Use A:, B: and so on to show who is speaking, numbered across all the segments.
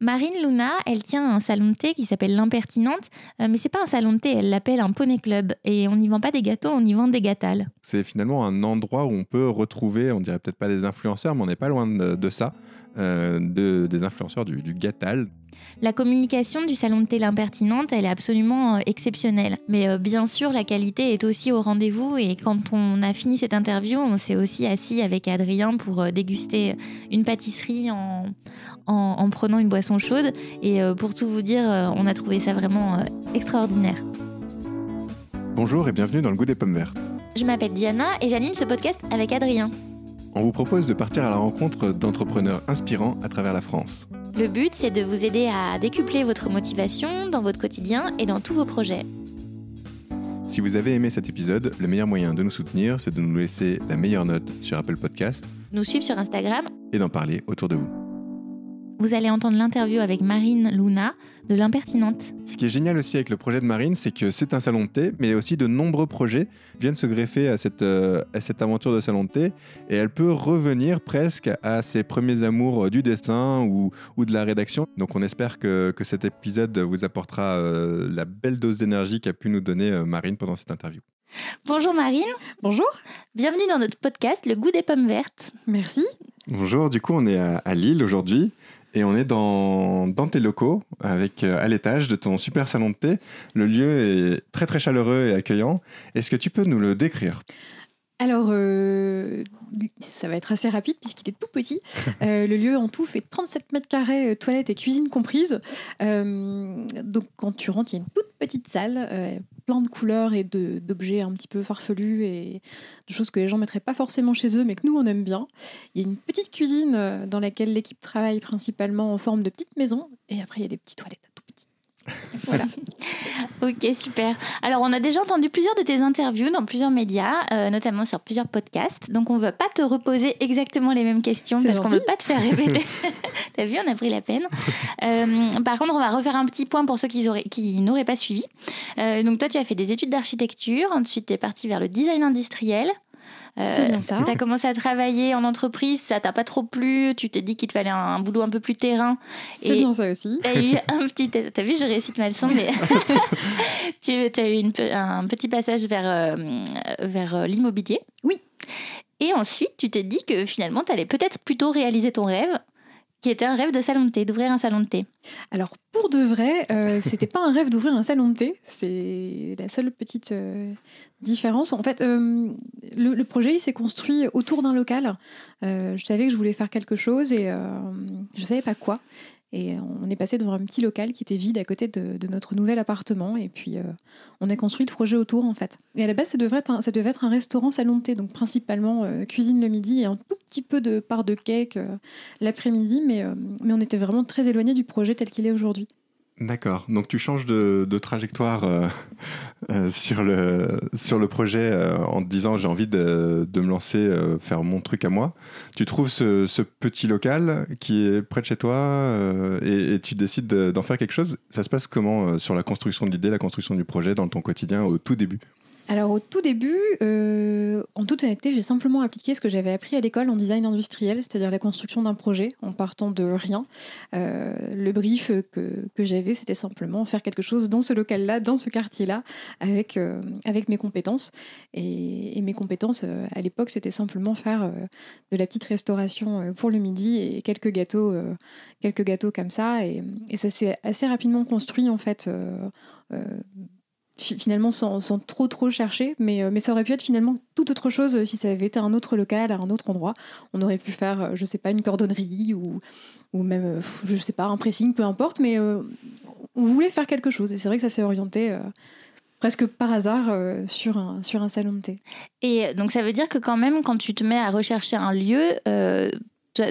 A: Marine Luna, elle tient un salon de thé qui s'appelle l'Impertinente, euh, mais c'est pas un salon de thé, elle l'appelle un poney club. Et on n'y vend pas des gâteaux, on y vend des gâtales.
B: C'est finalement un endroit où on peut retrouver, on dirait peut-être pas des influenceurs, mais on n'est pas loin de, ça, euh, de, des influenceurs du, du.
A: La communication du salon de thé L'Impertinente, elle est absolument euh, exceptionnelle. Mais euh, bien sûr, la qualité est aussi au rendez-vous. Et quand on a fini cette interview, on s'est aussi assis avec Adrien pour euh, déguster une pâtisserie en, en, prenant une boisson chaude. Et pour tout vous dire, on a trouvé ça vraiment extraordinaire.
B: Bonjour et bienvenue dans le goût des pommes vertes.
A: Je m'appelle Diana et j'anime ce podcast avec Adrien.
B: On vous propose de partir à la rencontre d'entrepreneurs inspirants à travers la France.
A: Le but, c'est de vous aider à décupler votre motivation dans votre quotidien et dans tous vos projets.
B: Si vous avez aimé cet épisode, le meilleur moyen de nous soutenir, c'est de nous laisser la meilleure note sur Apple Podcast,
A: nous suivre sur Instagram
B: et d'en parler autour de vous.
A: Vous allez entendre l'interview avec Marine Luna de l'impertinente.
B: Ce qui est génial aussi avec le projet de Marine, c'est que c'est un salon de thé, mais aussi de nombreux projets viennent se greffer à cette, euh, à cette aventure de salon de thé. Et elle peut revenir presque à ses premiers amours du dessin ou, ou de la rédaction. Donc on espère que, que cet épisode vous apportera euh, la belle dose d'énergie qu'a pu nous donner euh, Marine pendant cette interview.
A: Bonjour Marine.
C: Bonjour.
A: Bienvenue dans notre podcast Le goût des pommes vertes.
C: Merci.
B: Bonjour, du coup on est à, à Lille aujourd'hui. Et on est dans, dans tes locaux, avec euh, à l'étage de ton super salon de thé. Le lieu est très très chaleureux et accueillant. Est-ce que tu peux nous le décrire?
C: Alors, euh, ça va être assez rapide puisqu'il est tout petit. Euh, le lieu en tout fait 37 mètres carrés, toilettes et cuisine comprises. donc, quand tu rentres, il y a une toute petite salle, de couleurs et d'objets un petit peu farfelus et de choses que les gens ne mettraient pas forcément chez eux, mais que nous, on aime bien. Il y a une petite cuisine euh, dans laquelle l'équipe travaille principalement en forme de petite maison. Et après, il y a des petites toilettes.
A: Voilà. ok, super. Alors, on a déjà entendu plusieurs de tes interviews dans plusieurs médias, euh, notamment sur plusieurs podcasts. Donc, on ne va pas te reposer exactement les mêmes questions parce qu'on ne veut pas te faire répéter. T'as vu, on a pris la peine. Euh, par contre, on va refaire un petit point pour ceux qui, qui n'auraient pas suivi. Euh, donc, toi, tu as fait des études d'architecture. Ensuite, tu es parti vers le design industriel.
C: Euh, c'est bien ça.
A: Tu as commencé à travailler en entreprise, ça t'a pas trop plu, tu t'es dit qu'il te fallait un, boulot un peu plus terrain.
C: C'est bien ça aussi.
A: Tu as eu un petit. T'as vu, je récite mal son, mais. tu as eu un petit passage vers, euh, vers euh, l'immobilier.
C: Oui.
A: Et ensuite, tu t'es dit que finalement, tu allais peut-être plutôt réaliser ton rêve qui était un rêve de salon de thé, d'ouvrir un salon de thé.
C: Alors pour de vrai, euh, c'était pas un rêve d'ouvrir un salon de thé, c'est la seule petite euh, différence. En fait, euh, le, projet s'est construit autour d'un local. Euh, je savais que je voulais faire quelque chose et je savais pas quoi. Et on est passé devant un petit local qui était vide à côté de, notre nouvel appartement. Et puis, euh, on a construit le projet autour, en fait. Et à la base, ça devait être un, restaurant salon de thé, donc principalement euh, cuisine le midi et un tout petit peu de part de cake euh, l'après-midi. Mais, mais on était vraiment très éloigné du projet tel qu'il est aujourd'hui.
B: D'accord. Donc tu changes de, trajectoire euh, euh, sur, le, sur le projet euh, en te disant j'ai envie de, me lancer, faire mon truc à moi. Tu trouves ce, petit local qui est près de chez toi et, et, tu décides d'en faire quelque chose. Ça se passe comment sur la construction de l'idée, la construction du projet dans ton quotidien au tout début?
C: Alors au tout début, euh, en toute honnêteté, j'ai simplement appliqué ce que j'avais appris à l'école en design industriel, c'est-à-dire la construction d'un projet en partant de rien. Euh, le brief que, que j'avais, c'était simplement faire quelque chose dans ce local-là, dans ce quartier-là, avec, euh, mes compétences. Et, mes compétences, à l'époque, c'était simplement faire de la petite restauration pour le midi et quelques gâteaux, comme ça. Et, et ça s'est assez rapidement construit, en fait finalement sans, trop trop chercher, mais, euh, mais ça aurait pu être finalement tout autre chose euh, si ça avait été un autre local, à un autre endroit. On aurait pu faire, euh, je sais pas, une cordonnerie ou, ou même, je sais pas, un pressing, peu importe, mais on voulait faire quelque chose. Et c'est vrai que ça s'est orienté presque par hasard sur, un, sur un salon de thé.
A: Et donc ça veut dire que quand même, quand tu te mets à rechercher un lieu,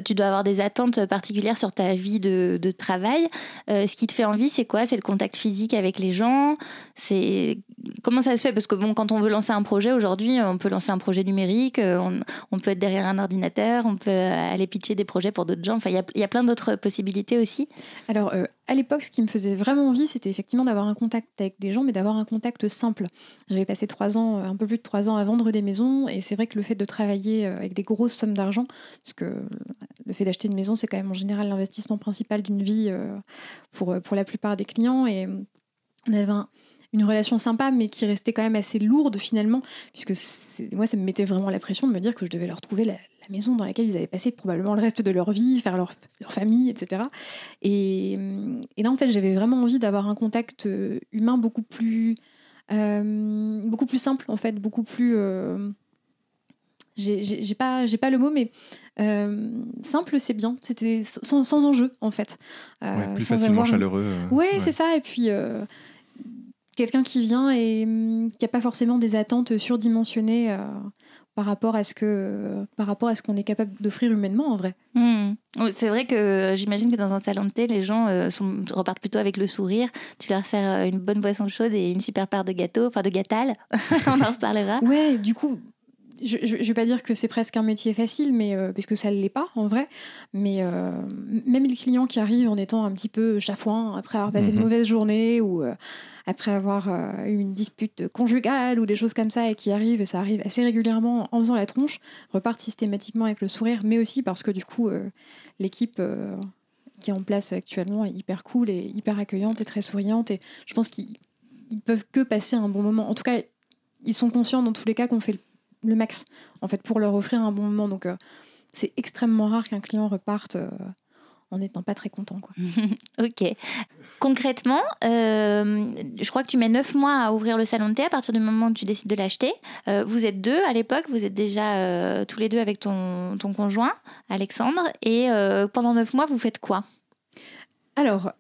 A: tu dois avoir des attentes particulières sur ta vie de, travail. Euh, ce qui te fait envie, c'est quoi? C'est le contact physique avec les gens? C'est comment ça se fait? Parce que bon, quand on veut lancer un projet aujourd'hui, on peut lancer un projet numérique, euh, on, peut être derrière un ordinateur, on peut aller pitcher des projets pour d'autres gens. Enfin, il y, a, plein d'autres possibilités aussi.
C: Alors, euh, à l'époque, ce qui me faisait vraiment envie, c'était effectivement d'avoir un contact avec des gens, mais d'avoir un contact simple. J'avais passé trois ans, un peu plus de trois ans à vendre des maisons, et c'est vrai que le fait de travailler avec des grosses sommes d'argent, parce que le fait d'acheter une maison, c'est quand même en général l'investissement principal d'une vie pour, pour la plupart des clients. Et on avait une relation sympa, mais qui restait quand même assez lourde finalement, puisque moi, ça me mettait vraiment la pression de me dire que je devais leur trouver la, maison dans laquelle ils avaient passé probablement le reste de leur vie, faire leur, leur famille, etc. Et, et, là, en fait, j'avais vraiment envie d'avoir un contact humain beaucoup plus, beaucoup plus simple, en fait, beaucoup plus j'ai pas, pas le mot, mais euh, simple, c'est bien. C'était sans, sans, enjeu, en fait.
B: Euh, plus facilement chaleureux. Euh,
C: oui, c'est ça. Et puis, quelqu'un qui vient et hum, qui n'a pas forcément des attentes surdimensionnées par rapport à ce que par rapport à ce qu'on est capable d'offrir humainement en vrai.
A: Hmm. C'est vrai que j'imagine que dans un salon de thé, les gens sont, repartent plutôt avec le sourire. Tu leur sers une bonne boisson chaude et une super paire de gâteaux, enfin de gâtales. On en reparlera.
C: Ouais, du coup, je ne vais pas dire que c'est presque un métier facile, mais euh, parce que ça ne l'est pas en vrai. Mais euh, même les clients qui arrivent en étant un petit peu chafouin après avoir passé une mhm. mauvaise journée ou euh, après avoir eu une dispute conjugale ou des choses comme ça et qui arrivent, et ça arrive assez régulièrement en faisant la tronche, repartent systématiquement avec le sourire, mais aussi parce que du coup, l'équipe qui est en place actuellement est hyper cool et hyper accueillante et très souriante. Et je pense qu'ils peuvent que passer un bon moment. En tout cas, ils sont conscients dans tous les cas qu'on fait le le max en fait pour leur offrir un bon moment. Donc euh, c'est extrêmement rare qu'un client reparte euh, en n'étant pas très content. Quoi.
A: ok. Concrètement, euh, je crois que tu mets neuf mois à ouvrir le salon de thé à partir du moment où tu décides de l'acheter. vous êtes deux à l'époque, vous êtes déjà tous les deux avec ton, ton conjoint, Alexandre. Et pendant neuf mois, vous faites quoi?
C: Alors,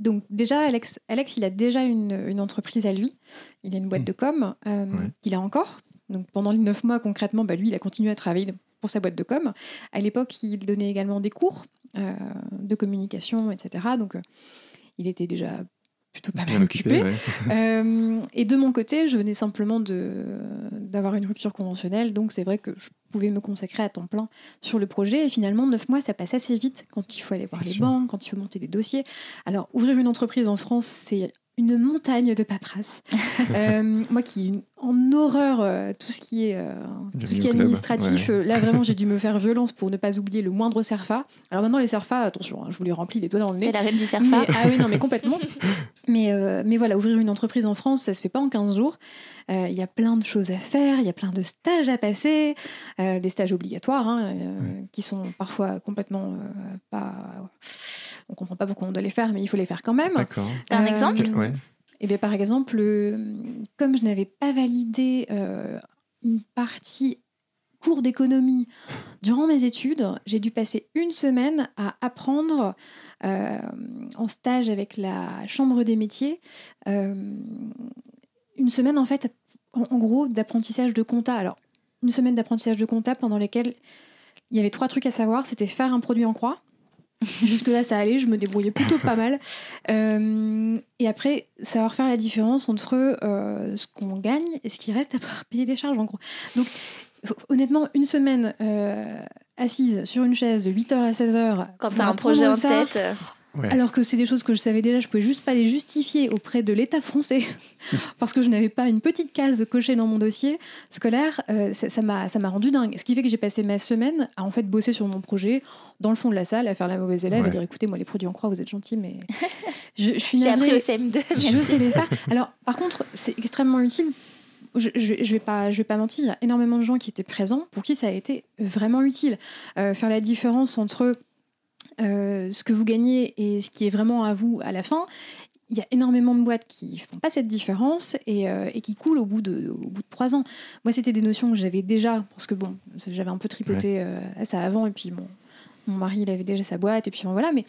C: donc déjà, Alex, Alex, il a déjà une, entreprise à lui. Il a une boîte hmm. de com euh, qu'il a encore. Donc pendant les neuf mois, concrètement, bah, lui, il a continué à travailler pour sa boîte de com. À l'époque, il donnait également des cours euh, de communication, etc. Donc euh, il était déjà plutôt pas mal occupé. Euh, et de mon côté, je venais simplement d'avoir une rupture conventionnelle, donc c'est vrai que je pouvais me consacrer à temps plein sur le projet. Et finalement, neuf mois, ça passe assez vite quand il faut aller voir les banques, quand il faut monter des dossiers. Alors, ouvrir une entreprise en France, c'est une montagne de paperasse. Euh, moi qui en horreur euh, tout ce qui est, euh, tout ce qui est administratif, là vraiment j'ai dû me faire violence pour ne pas oublier le moindre CERFA. Alors maintenant les CERFA, attention, hein, je vous les remplis les doigts dans le nez.
A: Et la reine du CERFA.
C: ah oui, non mais complètement. mais, mais voilà, ouvrir une entreprise en France, ça se fait pas en 15 jours. Il y a plein de choses à faire, il y a plein de stages à passer, des stages obligatoires hein, qui sont parfois complètement pas on comprend pas pourquoi on doit les faire, mais il faut les faire quand même.
B: D'accord.
A: un exemple
C: Et eh bien, par exemple, comme je n'avais pas validé euh, une partie cours d'économie durant mes études, j'ai dû passer une semaine à apprendre euh, en stage avec la Chambre des métiers. Euh, une semaine, en fait, en, gros, d'apprentissage de compta. Alors, une semaine d'apprentissage de compta pendant lesquelles il y avait trois trucs à savoir. C'était faire un produit en croix, Jusque-là, ça allait, je me débrouillais plutôt pas mal. Euh, et après, savoir faire la différence entre euh, ce qu'on gagne et ce qui reste à payer des charges, en gros. Donc, honnêtement, une semaine euh, assise sur une chaise de 8h à 16h.
A: Quand t'as un projet en tête.
C: Alors que c'est des choses que je savais déjà, je pouvais juste pas les justifier auprès de l'État français parce que je n'avais pas une petite case cochée dans mon dossier scolaire. Euh, ça m'a ça m'a rendu dingue. Ce qui fait que j'ai passé ma semaine à en fait bosser sur mon projet dans le fond de la salle, à faire la mauvaise élève, à dire écoutez moi les produits en croix vous êtes gentils mais
A: je, suis J'ai appris au CM2.
C: Je sais les faire. Alors par contre c'est extrêmement utile je, je, vais pas, je vais pas mentir, il y a énormément de gens qui étaient présents pour qui ça a été vraiment utile. Euh, faire la différence entre euh, ce que vous gagnez et ce qui est vraiment à vous à la fin, il y a énormément de boîtes qui font pas cette différence et, euh, qui coulent au bout de, au bout de trois ans. Moi, c'était des notions que j'avais déjà, parce que bon, j'avais un peu tripoté euh, à ça avant, et puis bon, mon mari, il avait déjà sa boîte, et puis voilà, mais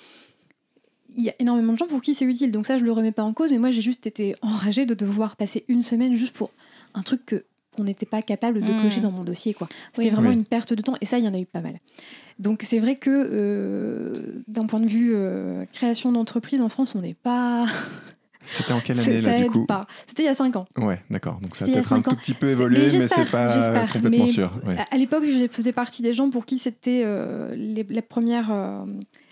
C: il y a énormément de gens pour qui c'est utile. Donc ça, je le remets pas en cause, mais moi, j'ai juste été enragée de devoir passer une semaine juste pour un truc que qu'on n'était pas capable de cocher hmm. dans mon dossier. quoi. C'était vraiment une perte de temps, et ça, il y en a eu pas mal. Donc c'est vrai que euh, d'un point de vue euh, création d'entreprise en France, on n'est pas...
B: C'était en quelle année là du coup
C: C'était il y a 5 ans.
B: Ouais, d'accord. Donc ça a peut-être un tout petit peu évolué, mais, c'est pas complètement sûr.
C: À l'époque, je faisais partie des gens pour qui c'était euh, les, premières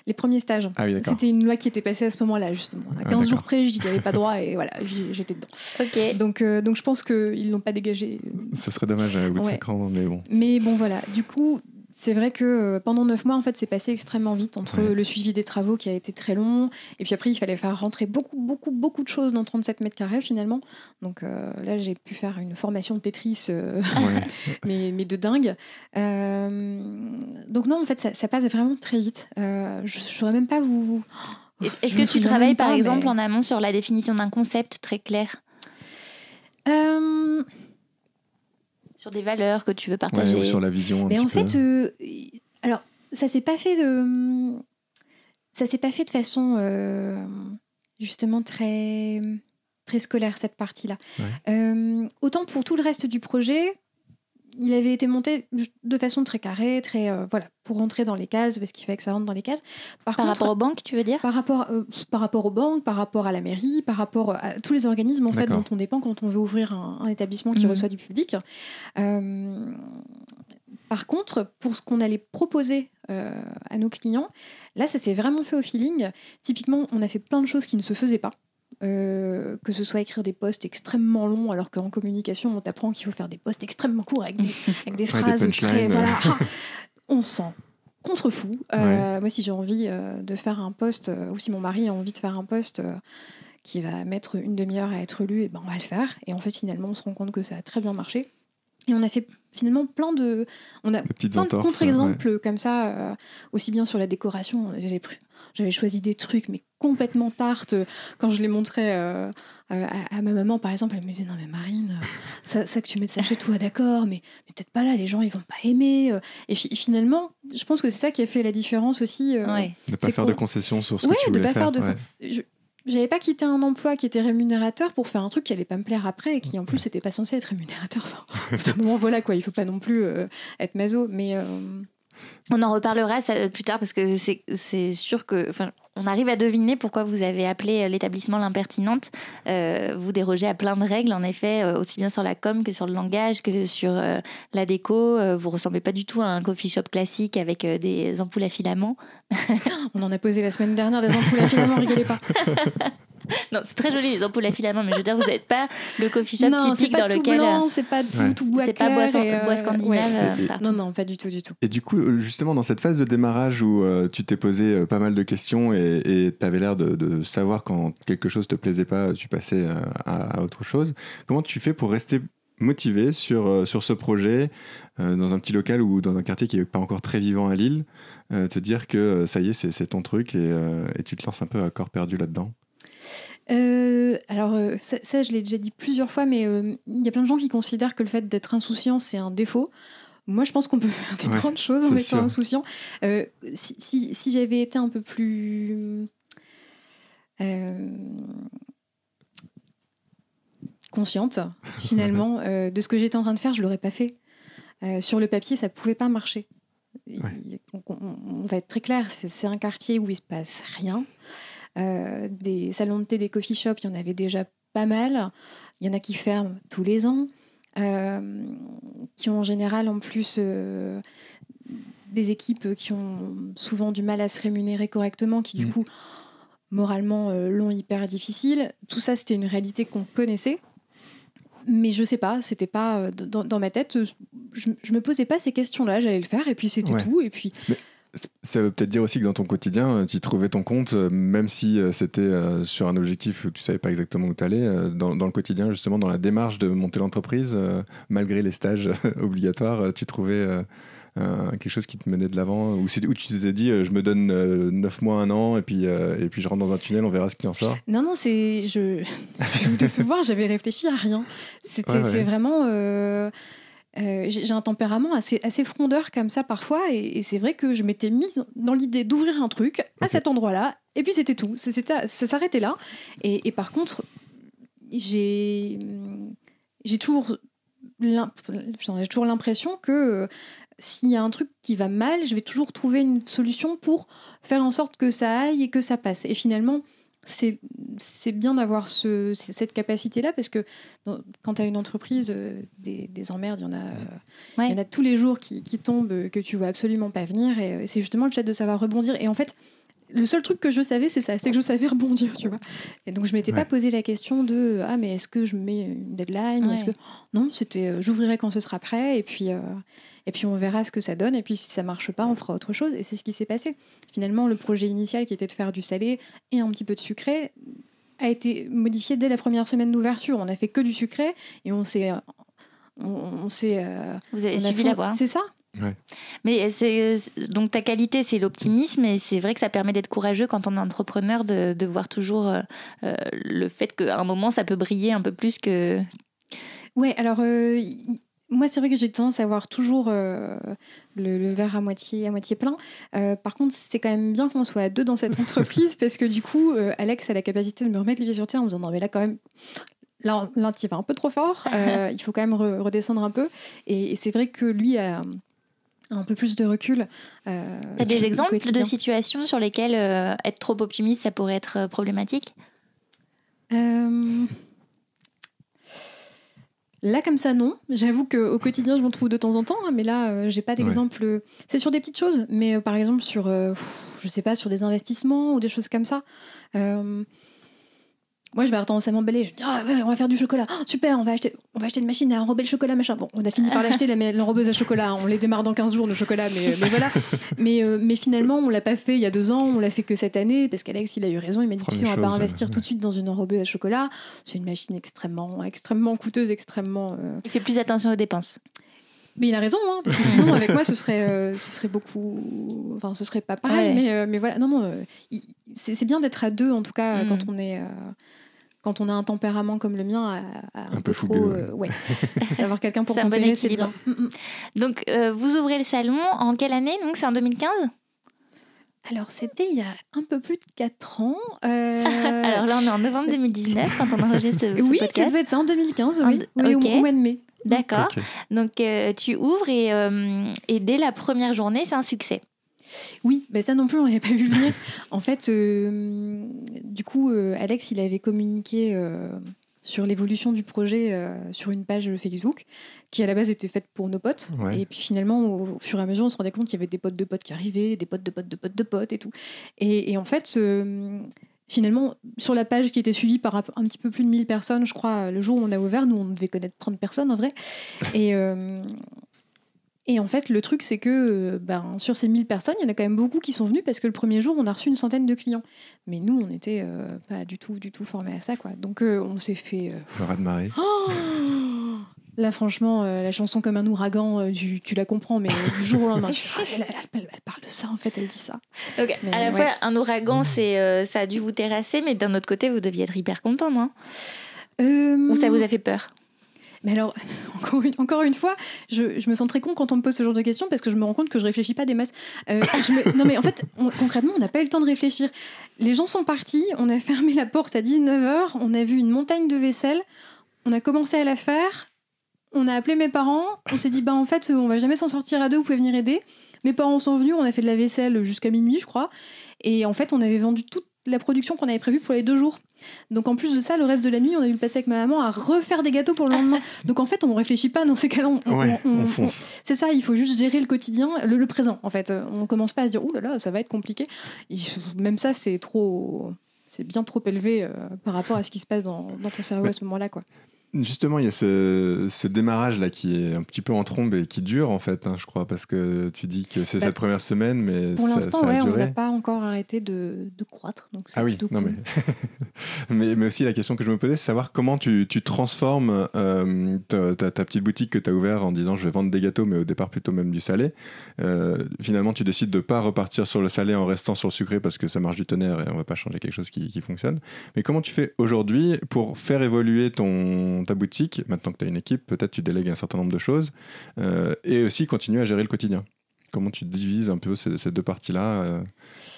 C: les premiers stages.
B: Ah
C: C'était une loi qui était passée à ce moment-là, justement. À 15 ah, jours près, j'y avais pas droit et voilà, j'étais dedans. Donc, donc je pense qu'ils l'ont pas dégagé.
B: Ce serait dommage à bout de 5 ans, mais bon.
C: Mais bon, voilà. Du coup, c'est vrai que euh, pendant neuf mois, en fait, c'est passé extrêmement vite entre
B: Ouais.
C: le suivi des travaux qui a été très long, et puis après, il fallait faire rentrer beaucoup, beaucoup, beaucoup de choses dans 37 mètres carrés finalement. Donc euh, là, j'ai pu faire une formation de Tetris, euh,
B: Ouais.
C: mais, mais de dingue. Euh, donc non, en fait, ça, ça passe vraiment très vite. Euh, je ne saurais même pas vous...
A: Est-ce que tu travailles par
C: pas,
A: exemple
C: mais-
A: en amont sur la définition d'un concept très clair?
C: Euh,
A: Sur des valeurs que tu veux
B: Ouais,
A: partager
B: ou sur la vision. un
C: Mais
B: petit
C: en
B: peu.
C: fait, euh, alors ça s'est pas fait de, ça s'est pas fait de façon euh, justement très très scolaire cette partie-là.
B: Ouais.
C: Euh, autant pour tout le reste du projet, il avait été monté de façon très carrée, très euh, voilà pour rentrer dans les cases parce qu'il fallait que ça rentre dans les cases. Par,
A: Par
C: contre,
A: rapport aux banques, tu veux dire?
C: par rapport, euh, par rapport aux banques, par rapport à la mairie, par rapport à tous les organismes en fait dont on dépend quand on veut ouvrir un, un établissement qui
A: Mhm.
C: reçoit du public. Euh, par contre, pour ce qu'on allait proposer euh, à nos clients, là, ça s'est vraiment fait au feeling. Typiquement, on a fait plein de choses qui ne se faisaient pas. Euh, que ce soit écrire des posts extrêmement longs, alors qu'en communication, on t'apprend qu'il faut faire des posts extrêmement courts avec des, avec des
B: Ouais, des
C: phrases très. Voilà, Ah, on sent contre-fou. Euh, Moi, si j'ai envie euh, de faire un post, euh, ou si mon mari a envie de faire un post qui va mettre une demi-heure à être lu, et ben on va le faire. Et en fait, finalement, on se rend compte que ça a très bien marché. Et on a fait finalement plein de. On a plein de contre-exemples comme ça, euh, aussi bien sur la décoration. J'avais pris- J'avais choisi des trucs, mais complètement tartes. Quand je les montrais euh, euh, à, à ma maman, par exemple, elle me disait Non, mais Marine, euh, ça, ça que tu mets ça chez toi, d'accord, mais, mais peut-être pas là, les gens, ils vont pas aimer. euh. Et fi- finalement, je pense que c'est ça qui a fait la différence aussi. euh,
A: Ouais.
B: Ne pas faire de concessions sur ce
C: Ouais,
B: que tu
C: de
B: voulais
C: pas faire de
B: ouais.
C: je j'avais pas quitté un emploi qui était rémunérateur pour faire un truc qui allait pas me plaire après et qui en plus n'était pas censé être rémunérateur. Enfin, moment, voilà quoi, il faut pas non plus euh, être maso, mais euh,
A: On en reparlera ça, plus tard parce que c'est sûr que. enfin, On arrive à deviner pourquoi vous avez appelé euh, l'établissement l'impertinente. Euh, vous dérogez à plein de règles, en effet, euh, aussi bien sur la com que sur le langage, que sur euh, la déco. Euh, vous ressemblez pas du tout à un coffee shop classique avec euh, des ampoules à filaments.
C: on en a posé la semaine dernière des ampoules à filaments, rigolez pas.
A: Non, c'est très joli les ampoules à filaments, mais je veux dire, vous n'êtes pas le coffee shop
C: non, c'est
A: typique
C: pas
A: dans
C: tout
A: lequel.
C: blanc, c'est pas tout,
B: Ouais.
C: tout bois
A: C'est pas
C: clair
A: bois,
C: euh,
A: bois scandinave.
C: ouais.
A: euh.
C: Non, non, pas du tout, du tout.
B: Et du coup, euh, justement, dans cette phase de démarrage où euh, tu t'es posé euh, pas mal de questions et tu avais l'air de, de savoir quand quelque chose te plaisait pas, tu passais euh, à, à autre chose, comment tu fais pour rester motivé sur, euh, sur ce projet euh, dans un petit local ou dans un quartier qui n'est pas encore très vivant à Lille euh, Te dire que euh, ça y est, c'est c'est ton truc et, euh, et tu te lances un peu à corps perdu là-dedans?
C: Euh, alors, euh, ça, ça, je l'ai déjà dit plusieurs fois, mais euh, il y a plein de gens qui considèrent que le fait d'être insouciant, c'est un défaut. Moi, je pense qu'on peut faire des
B: Ouais,
C: grandes choses en étant
B: sûr.
C: insouciant. Euh, si si, si j'avais été un peu plus. consciente, finalement, de ce que j'étais en train de faire, je l'aurais pas fait. Sur le papier, ça pouvait pas marcher.
B: Ouais.
C: on, on- on va être très clair, c'est c'est un quartier où il se passe rien. Euh, des salons de thé, des coffee shops, il y en avait déjà pas mal. Il y en a qui ferment tous les ans, euh, qui ont en général en plus euh, des équipes qui ont souvent du mal à se rémunérer correctement, qui du
B: Mm.
C: coup, moralement, euh, l'ont hyper difficile. Tout ça, c'était une réalité qu'on connaissait. Mais je sais pas, c'était pas euh, dans, dans ma tête, je, je me posais pas ces questions-là, j'allais le faire et puis c'était
B: Ouais.
C: tout. Et puis
B: Ça veut peut-être dire aussi que dans ton quotidien, euh, tu trouvais ton compte, euh, même si euh, c'était sur un objectif où tu savais pas exactement où tu allais, dans, dans le quotidien, justement, dans la démarche de monter l'entreprise, malgré les stages obligatoires, tu trouvais quelque chose qui te menait de l'avant, où tu t'étais dit, je me donne 9 mois, un an, et puis, et puis je rentre dans un tunnel, on verra ce qui en sort.
C: Non, non, c'est. Je, je vais vous décevoir, j'avais réfléchi à rien. C'était,
B: Ouais, ouais.
C: C'est vraiment. euh, euh, j'ai un tempérament assez, assez frondeur comme ça parfois, et, et c'est vrai que je m'étais mise dans l'idée d'ouvrir un truc à cet endroit-là, et puis c'était tout. Ça s'arrêtait là. Et, et par contre, j'ai toujours l'impression que euh, s'il y a un truc qui va mal, je vais toujours trouver une solution pour faire en sorte que ça aille et que ça passe. Et finalement, c'est c'est bien d'avoir ce, cette capacité-là parce que dans- quand tu as une entreprise, euh, des, des emmerdes, il y en a, euh, y en a tous les jours qui, qui tombent, euh, que tu vois absolument pas venir. Et c'est justement le fait de savoir rebondir. Et en fait, le seul truc que je savais, c'est ça, c'est que je savais rebondir, tu vois. Et donc je m'étais pas posé la question de ah mais est-ce que je mets une deadline ou est-ce que non, c'était j'ouvrirai quand ce sera prêt et puis euh, et puis on verra ce que ça donne et puis si ça marche pas, on fera autre chose et c'est ce qui s'est passé. Finalement, le projet initial qui était de faire du salé et un petit peu de sucré a été modifié dès la première semaine d'ouverture. On a fait que du sucré et on s'est on, on s'est euh,
A: Vous avez suivi
C: fait-
A: la voie.
C: C'est ça
A: Mais c'est donc ta qualité, c'est l'optimisme, et c'est vrai que ça permet d'être courageux quand on est entrepreneur de, de voir toujours euh, euh, le fait qu'à un moment ça peut briller un peu plus que.
C: Ouais, alors euh, y- moi c'est vrai que j'ai tendance à voir toujours euh, le, le verre à moitié, à moitié plein. Euh, par contre, c'est quand même bien qu'on soit à deux dans cette entreprise parce que du coup, euh, Alex a la capacité de me remettre les pieds sur terre en me disant non mais là quand même. Là, là tu vas un peu trop fort, euh, il faut quand même re- redescendre un peu. Et, et c'est vrai que lui a un peu plus de recul. Euh,
A: T'as des exemples de situations sur lesquelles euh, être trop optimiste ça pourrait être problématique?
C: Euh, Là, comme ça, non. J'avoue qu'au quotidien, je m'en trouve de temps en temps, hein, mais là, euh, j'ai pas d'exemple. C'est sur des petites choses, mais euh, par exemple, sur, euh, pff, je sais pas, sur des investissements ou des choses comme ça. Euh, moi, je vais avoir tendance à m'emballer. Je me dis, ah ouais, on va faire du chocolat. Ah, super, on va, acheter, on va acheter une machine à enrober le chocolat, machin. Bon, on a fini par l'acheter, la- l'enrobeuse à chocolat. On les démarre dans 15 jours, nos chocolats, mais, mais voilà. Mais, euh, mais finalement, on l'a pas fait il y a deux ans, on l'a fait que cette année, parce qu'Alex, il a eu raison. Il m'a dit, tu sais, on va pas investir
B: ouais.
C: tout de suite dans une enrobeuse à chocolat. C'est une machine extrêmement, extrêmement coûteuse, extrêmement. euh,
A: Il fait plus attention aux dépenses.
C: Mais il a raison, hein, parce que sinon, avec moi, ce serait, euh, ce serait beaucoup. Enfin, ce serait pas pareil.
A: Ouais.
C: Mais, euh, mais voilà, non, non. euh, il- c'est bien d'être à deux, en tout cas,
A: Mm.
C: quand on est. euh, quand on a un tempérament comme le mien, à, à
B: Un peu
C: trop,
B: fougueux,
C: euh, ouais. D'avoir quelqu'un pour tempérer, c'est bien. Mm, mm.
A: Donc euh, vous ouvrez le salon en quelle année Donc? C'est en 2015
C: Alors, c'était il y a un peu plus de 4 ans. euh,
A: Alors là on est en novembre 2019 quand on enregistre ce, ce
C: oui, ça
A: podcast.
C: devait être ça en 2015,
A: En-
C: oui, oui,
A: ok.
C: au mois de mai.
A: D'accord. Donc euh, tu ouvres et, euh, et dès la première journée c'est un succès.
C: Oui, mais ça non plus, on l'avait pas vu venir. En fait, euh, du coup, euh, Alex, il avait communiqué euh, sur l'évolution du projet euh, sur une page Facebook qui, à la base, était faite pour nos potes.
B: Ouais.
C: Et puis finalement, au, au fur et à mesure, on se rendait compte qu'il y avait des potes de potes qui arrivaient, des potes de potes de potes de potes et tout. Et, et en fait, euh, finalement, sur la page qui était suivie par un petit peu plus de 1000 personnes, je crois, le jour où on a ouvert, nous, on devait connaître 30 personnes en vrai. Et, euh, et en fait, le truc, c'est que euh, ben, sur ces 1000 personnes, il y en a quand même beaucoup qui sont venus parce que le premier jour, on a reçu une centaine de clients. Mais nous, on n'était pas du tout, du tout formés à ça. Quoi. Donc, euh, on s'est fait... euh,
B: Le raz de marée.
C: Oh Là, franchement, euh, la chanson comme un ouragan, euh, tu, tu la comprends, mais du jour au lendemain, tu fais, Ah, elle, elle- elle- elle parle de ça, en fait, elle dit ça.
A: Donc
C: Mais
A: à la
C: ouais.
A: fois un ouragan c'est euh, ça a dû vous terrasser mais d'un autre côté vous deviez être hyper content non
C: Euh,
A: Ou ça vous a fait peur?
C: Mais alors, encore une, encore une fois, je, je me sens très con quand on me pose ce genre de questions parce que je me rends compte que je réfléchis pas des masses. Euh, je me- non, mais en fait, on- concrètement, on n'a pas eu le temps de réfléchir. Les gens sont partis, on a fermé la porte à 19h, on a vu une montagne de vaisselle, on a commencé à la faire, on a appelé mes parents, on s'est dit, bah en fait, on va jamais s'en sortir à deux, vous pouvez venir aider. Mes parents sont venus, on a fait de la vaisselle jusqu'à minuit, je crois. Et en fait, on avait vendu toute la production qu'on avait prévue pour les deux jours. Donc en plus de ça, le reste de la nuit, on a dû le passer avec ma maman à refaire des gâteaux pour le lendemain. Donc en fait, on réfléchit pas dans ces cas-là. On, on-
B: Ouais,
C: on-
B: on
C: on-
B: fonce.
C: c'est ça, il faut juste gérer le quotidien, le, le présent en fait. On commence pas à se dire, ouh là là, ça va être compliqué. Même ça, c'est trop. C'est bien trop élevé euh, par rapport à ce qui se passe dans, dans ton cerveau à ce moment-là. quoi.
B: Justement, il y a ce, ce démarrage là qui est un petit peu en trombe et qui dure en fait, hein, je crois, parce que tu dis que c'est
C: Bah,
B: cette première semaine, mais
C: Pour l'instant, ouais, on n'a pas encore arrêté de, de croître. Donc c'est
B: Ah oui,
C: plutôt
B: non
C: cool.
B: mais... mais mais aussi la question que je me posais, c'est savoir comment tu, tu transformes euh, ta, ta- ta petite boutique que tu as ouverte en disant je vais vendre des gâteaux, mais au départ plutôt même du salé. Euh, finalement, tu décides de pas repartir sur le salé en restant sur le sucré parce que ça marche du tonnerre et on va pas changer quelque chose qui, qui fonctionne. Mais comment tu fais aujourd'hui pour faire évoluer ton, ta boutique Maintenant que tu as une équipe, peut-être tu délègues un certain nombre de choses euh, et aussi continuer à gérer le quotidien. Comment tu divises un peu ces, ces deux parties-là euh,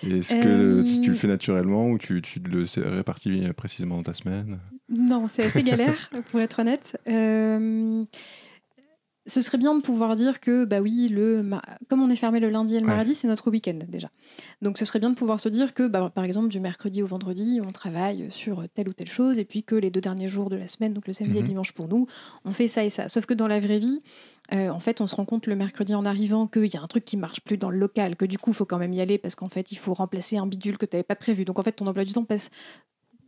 B: Est-ce que
C: Euh,
B: tu le fais naturellement ou tu, tu le répartis précisément dans ta semaine?
C: Non, c'est assez galère, pour être honnête. Ce serait bien de pouvoir dire que, bah oui, le comme on est fermé le lundi et le mardi, c'est notre week-end déjà. Donc ce serait bien de pouvoir se dire que, bah, par exemple, du mercredi au vendredi, on travaille sur telle ou telle chose, et puis que les deux derniers jours de la semaine, donc le samedi et le mhm. dimanche pour nous, on fait ça et ça. Sauf que dans la vraie vie, euh, en fait, on se rend compte le mercredi en arrivant qu'il y a un truc qui marche plus dans le local, que du coup, il faut quand même y aller parce qu'en fait, il faut remplacer un bidule que tu n'avais pas prévu. Donc en fait, ton emploi du temps passe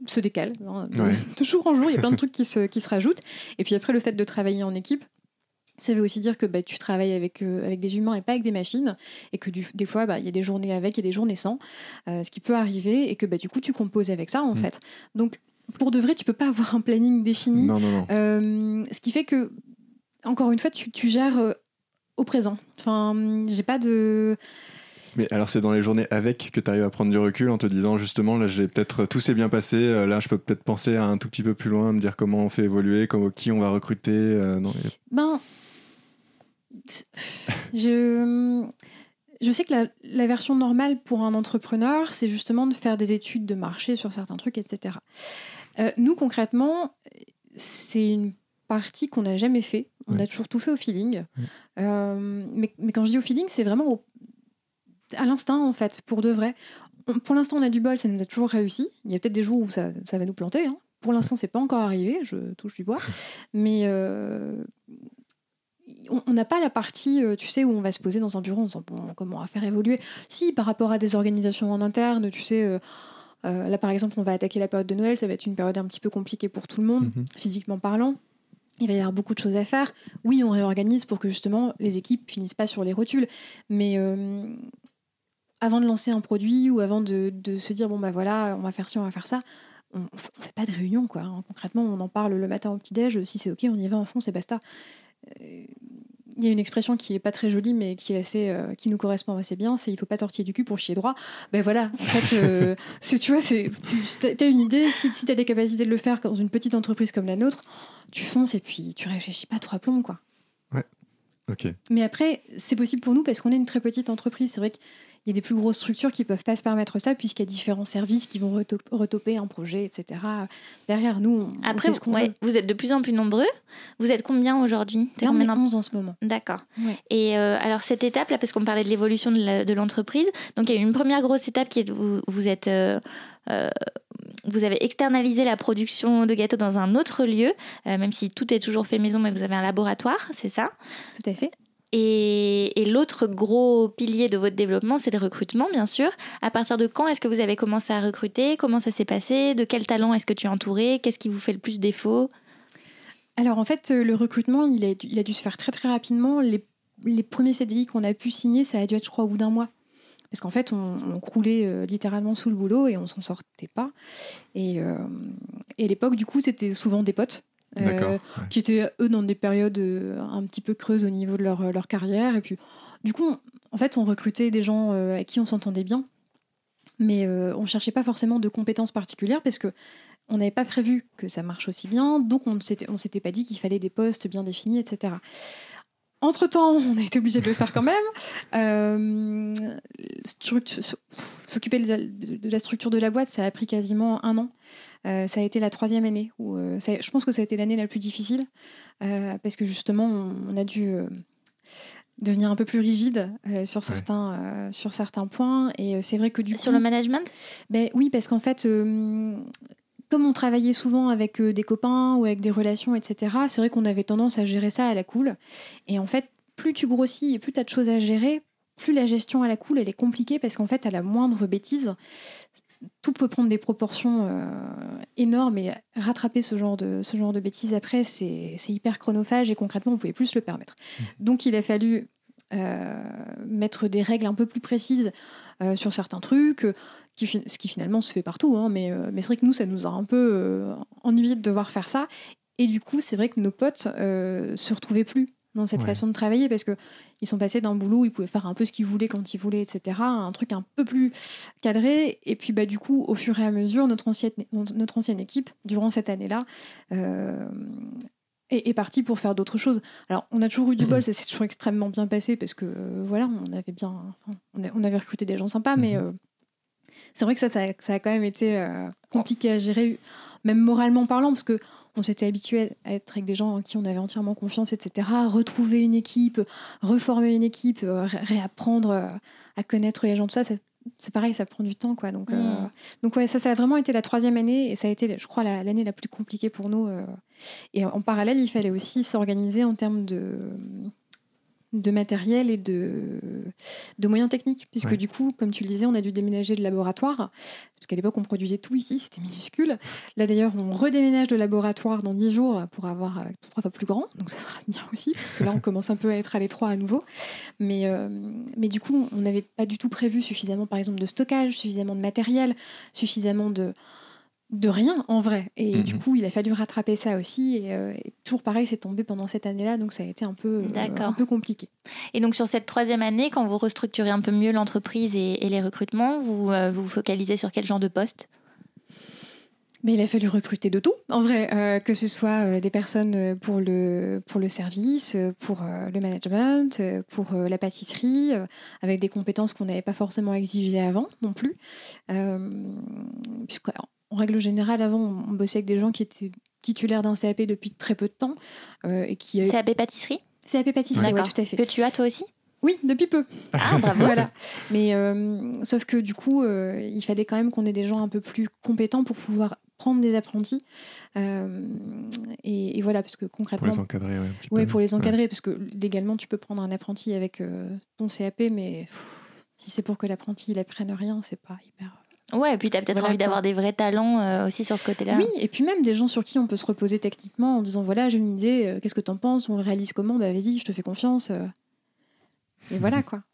C: se décale. Hein, de, jour en jour, il y a plein de trucs qui se, qui se rajoutent. Et puis après, le fait de travailler en équipe, ça veut aussi dire que bah, tu travailles avec, euh, avec des humains et pas avec des machines, et que des fois, bah, il y a des journées avec et des journées sans, euh, ce qui peut arriver, et que bah, du coup, tu composes avec ça, en mm. fait. Donc, pour de vrai, tu peux pas avoir un planning défini.
B: Non, non, non.
C: Euh, ce qui fait que, encore une fois, tu, tu gères au présent. Enfin, j'ai pas de...
B: Mais alors c'est dans les journées avec que tu arrives à prendre du recul en te disant justement là j'ai peut-être tout s'est bien passé, là je peux peut-être penser à un tout petit peu plus loin, me dire comment on fait évoluer, comment, qui on va recruter. non,
C: Ben je, je sais que la, version normale pour un entrepreneur, c'est justement de faire des études de marché sur certains trucs, etc. Euh, nous, concrètement, c'est une partie qu'on n'a jamais fait. On a toujours tout fait au feeling. Euh, mais, mais, quand je dis au feeling, c'est vraiment à l'instinct, en fait, pour de vrai. pour l'instant, on a du bol, ça nous a toujours réussi. Il y a peut-être des jours où ça, ça va nous planter. Hein. Pour l'instant, c'est pas encore arrivé, je touche du bois. Mais euh, on n'a pas la partie, euh, tu sais, où on va se poser dans un bureau en disant bon, comment on va faire évoluer. Si, par rapport à des organisations en interne, tu sais, euh, euh, là par exemple, on va attaquer la période de Noël, ça va être une période un petit peu compliquée pour tout le monde, mhm. physiquement parlant. Il va y avoir beaucoup de choses à faire. Oui, on réorganise pour que justement les équipes finissent pas sur les rotules. Mais avant de lancer un produit ou avant de, se dire bon bah voilà, on va faire ci, on va faire ça, on, ne fait pas de réunion quoi. Hein. Concrètement, on en parle le matin au petit déj. Si c'est ok, on y va en fond, c'est basta il y a une expression qui est pas très jolie mais qui est assez euh, qui nous correspond assez bien c'est il faut pas tortiller du cul pour chier droit. Ben voilà en fait euh, c'est tu vois c'est tu as une idée si, si tu as des capacités de le faire dans une petite entreprise comme la nôtre tu fonces et puis tu réfléchis pas trois plombs quoi.
B: Ouais ok.
C: Mais après c'est possible pour nous parce qu'on est une très petite entreprise. C'est vrai que il y a des plus grosses structures qui peuvent pas se permettre ça puisqu'il y a différents services qui vont retoper un projet, etc. Derrière nous, on,
A: Après, vous êtes de plus en plus nombreux. Vous êtes combien aujourd'hui?
C: On est 11 en ce moment.
A: D'accord. Et euh, alors cette étape là, parce qu'on parlait de l'évolution de l'entreprise, donc il y a eu une première grosse étape qui est vous, vous êtes euh, euh, vous avez externalisé la production de gâteaux dans un autre lieu, même si tout est toujours fait maison, mais vous avez un laboratoire, c'est ça?
C: Tout à fait.
A: Et, l'autre gros pilier de votre développement, c'est le recrutement, bien sûr. À partir de quand est-ce que vous avez commencé à recruter? Comment ça s'est passé? De quel talent est-ce que tu es entouré? Qu'est-ce qui vous fait le plus défaut?
C: Alors en fait, le recrutement, il a, dû se faire très très rapidement. Les, les premiers CDI qu'on a pu signer, ça a dû être, je crois, au bout d'un mois. Parce qu'en fait, on, croulait euh, littéralement sous le boulot et on s'en sortait pas. Et, euh, et à l'époque, du coup, c'était souvent des potes euh, qui étaient eux dans des périodes euh, un petit peu creuses au niveau de leur, euh, leur carrière. Et puis, du coup, en fait, on recrutait des gens avec qui on s'entendait bien, mais on cherchait pas forcément de compétences particulières parce que on n'avait pas prévu que ça marche aussi bien, donc on ne s'était pas dit qu'il fallait des postes bien définis, etc. Entre-temps, on a été obligé de le faire quand même. S'occuper de, la structure de la boîte, ça a pris quasiment un an. Euh, ça a été la troisième année où euh, je pense que ça a été l'année la plus difficile euh, parce que justement on, a dû devenir un peu plus rigide sur certains sur certains points et c'est vrai que du
A: sur le management?
C: Ben oui parce qu'en fait comme on travaillait souvent avec des copains ou avec des relations, etc., c'est vrai qu'on avait tendance à gérer ça à la cool. Et en fait, plus tu grossis et plus tu as de choses à gérer, plus la gestion à la cool, elle est compliquée parce qu'en fait, à la moindre bêtise, tout peut prendre des proportions euh, énormes et rattraper ce genre de, ce genre de bêtises après, c'est hyper chronophage et concrètement, on ne pouvait plus se le permettre. Mmh. Donc, il a fallu euh, mettre des règles un peu plus précises euh, sur certains trucs, qui, ce qui finalement se fait partout, hein, mais, mais c'est vrai que nous, ça nous a un peu ennuyé de devoir faire ça. Et du coup, c'est vrai que nos potes se retrouvaient plus dans cette façon de travailler parce que ils sont passés d'un boulot où ils pouvaient faire un peu ce qu'ils voulaient quand ils voulaient, etc., à un truc un peu plus cadré. Et puis, bah, du coup, au fur et à mesure, notre ancienne, notre ancienne équipe, durant cette année-là, euh, est, partie pour faire d'autres choses. Alors, on a toujours eu du bol, ça s'est toujours extrêmement bien passé parce que, euh, voilà, on avait bien, on, avait recruté des gens sympas, mais euh, c'est vrai que ça, ça, a quand même été compliqué à gérer, même moralement parlant, parce que on s'était habitué à être avec des gens en qui on avait entièrement confiance, etc. Retrouver une équipe, reformer une équipe, réapprendre à connaître les gens, tout ça, c'est pareil, ça prend du temps, quoi. Donc, mm. donc ouais, ça, ça a vraiment été la troisième année et ça a été, je crois, l'année la, plus compliquée pour nous. et en parallèle, il fallait aussi s'organiser en termes de de matériel et de, de moyens techniques, puisque du coup, comme tu le disais, on a dû déménager le laboratoire, parce qu'à l'époque, on produisait tout ici, c'était minuscule. Là, d'ailleurs, on redéménage le laboratoire dans 10 jours pour avoir euh, trois fois plus grand, donc ça sera bien aussi, parce que là, on commence un peu à être à l'étroit à nouveau. Mais, euh, mais du coup, on n'avait pas du tout prévu suffisamment, par exemple, de stockage, suffisamment de matériel, suffisamment de de rien en vrai. Et du mhm. coup, il a fallu rattraper ça aussi. Et, euh, toujours pareil, c'est tombé pendant cette année-là, donc ça a été un peu, euh, un peu compliqué.
A: Et donc sur cette troisième année, quand vous restructurez un peu mieux l'entreprise et, les recrutements, vous euh, vous focalisez sur quel genre de poste?
C: Mais il a fallu recruter de tout, en vrai, que ce soit des personnes pour le, pour le service, pour le management, pour la pâtisserie, avec des compétences qu'on n'avait pas forcément exigées avant non plus. Puisque, en règle générale, avant, on bossait avec des gens qui étaient titulaires d'un CAP depuis très peu de temps.
A: Euh, et qui, CAP pâtisserie?
C: CAP pâtisserie, oui, tout à fait.
A: Que tu as toi aussi?
C: Oui, depuis peu.
A: Ah, bravo.
C: voilà. Mais euh, sauf que du coup, euh, il fallait quand même qu'on ait des gens un peu plus compétents pour pouvoir prendre des apprentis. et, voilà, parce que concrètement.
B: Pour les encadrer, oui.
C: Oui, pour les encadrer, parce que légalement, tu peux prendre un apprenti avec ton CAP, mais si c'est pour que l'apprenti il apprenne rien, c'est pas hyper.
A: Ouais, et puis tu as peut-être envie d'avoir des vrais talents euh, aussi sur ce côté-là.
C: Oui, et puis même des gens sur qui on peut se reposer techniquement en disant voilà, j'ai une idée, euh, qu'est-ce que tu en penses On le réalise comment Bah vas-y, je te fais confiance. Euh. Et voilà quoi.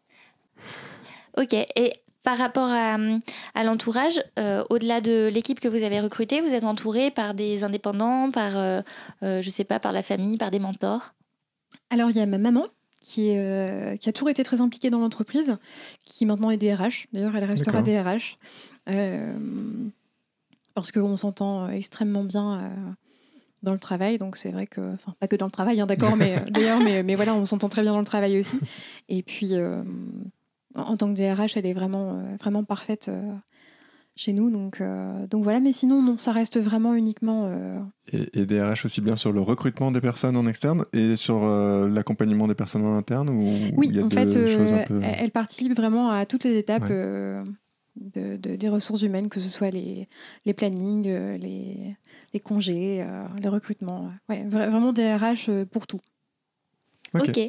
A: Ok, et par rapport à, à l'entourage, au-delà de l'équipe que vous avez recrutée, vous êtes entouré par des indépendants, par, je sais pas, par la famille, par des mentors?
C: Alors il y a ma maman qui, est, qui, a toujours été très impliquée dans l'entreprise, qui maintenant est DRH. D'ailleurs, elle restera DRH. Euh, parce qu'on s'entend extrêmement bien euh, dans le travail. Donc c'est vrai que, enfin pas que dans le travail, hein, d'accord, mais euh, d'ailleurs, mais, mais, voilà, on s'entend très bien dans le travail aussi. Et puis en, tant que DRH, elle est vraiment, vraiment parfaite chez nous. Donc, donc voilà, mais sinon, non, ça reste vraiment uniquement.
B: Et, DRH aussi bien sur le recrutement des personnes en externe et sur l'accompagnement des personnes en interne ou
C: Oui, en fait, elle participe vraiment à toutes les étapes de, des ressources humaines, que ce soit les, les plannings, euh, les, les congés, euh, les recrutements. Ouais, vraiment des RH euh, pour tout.
A: ok.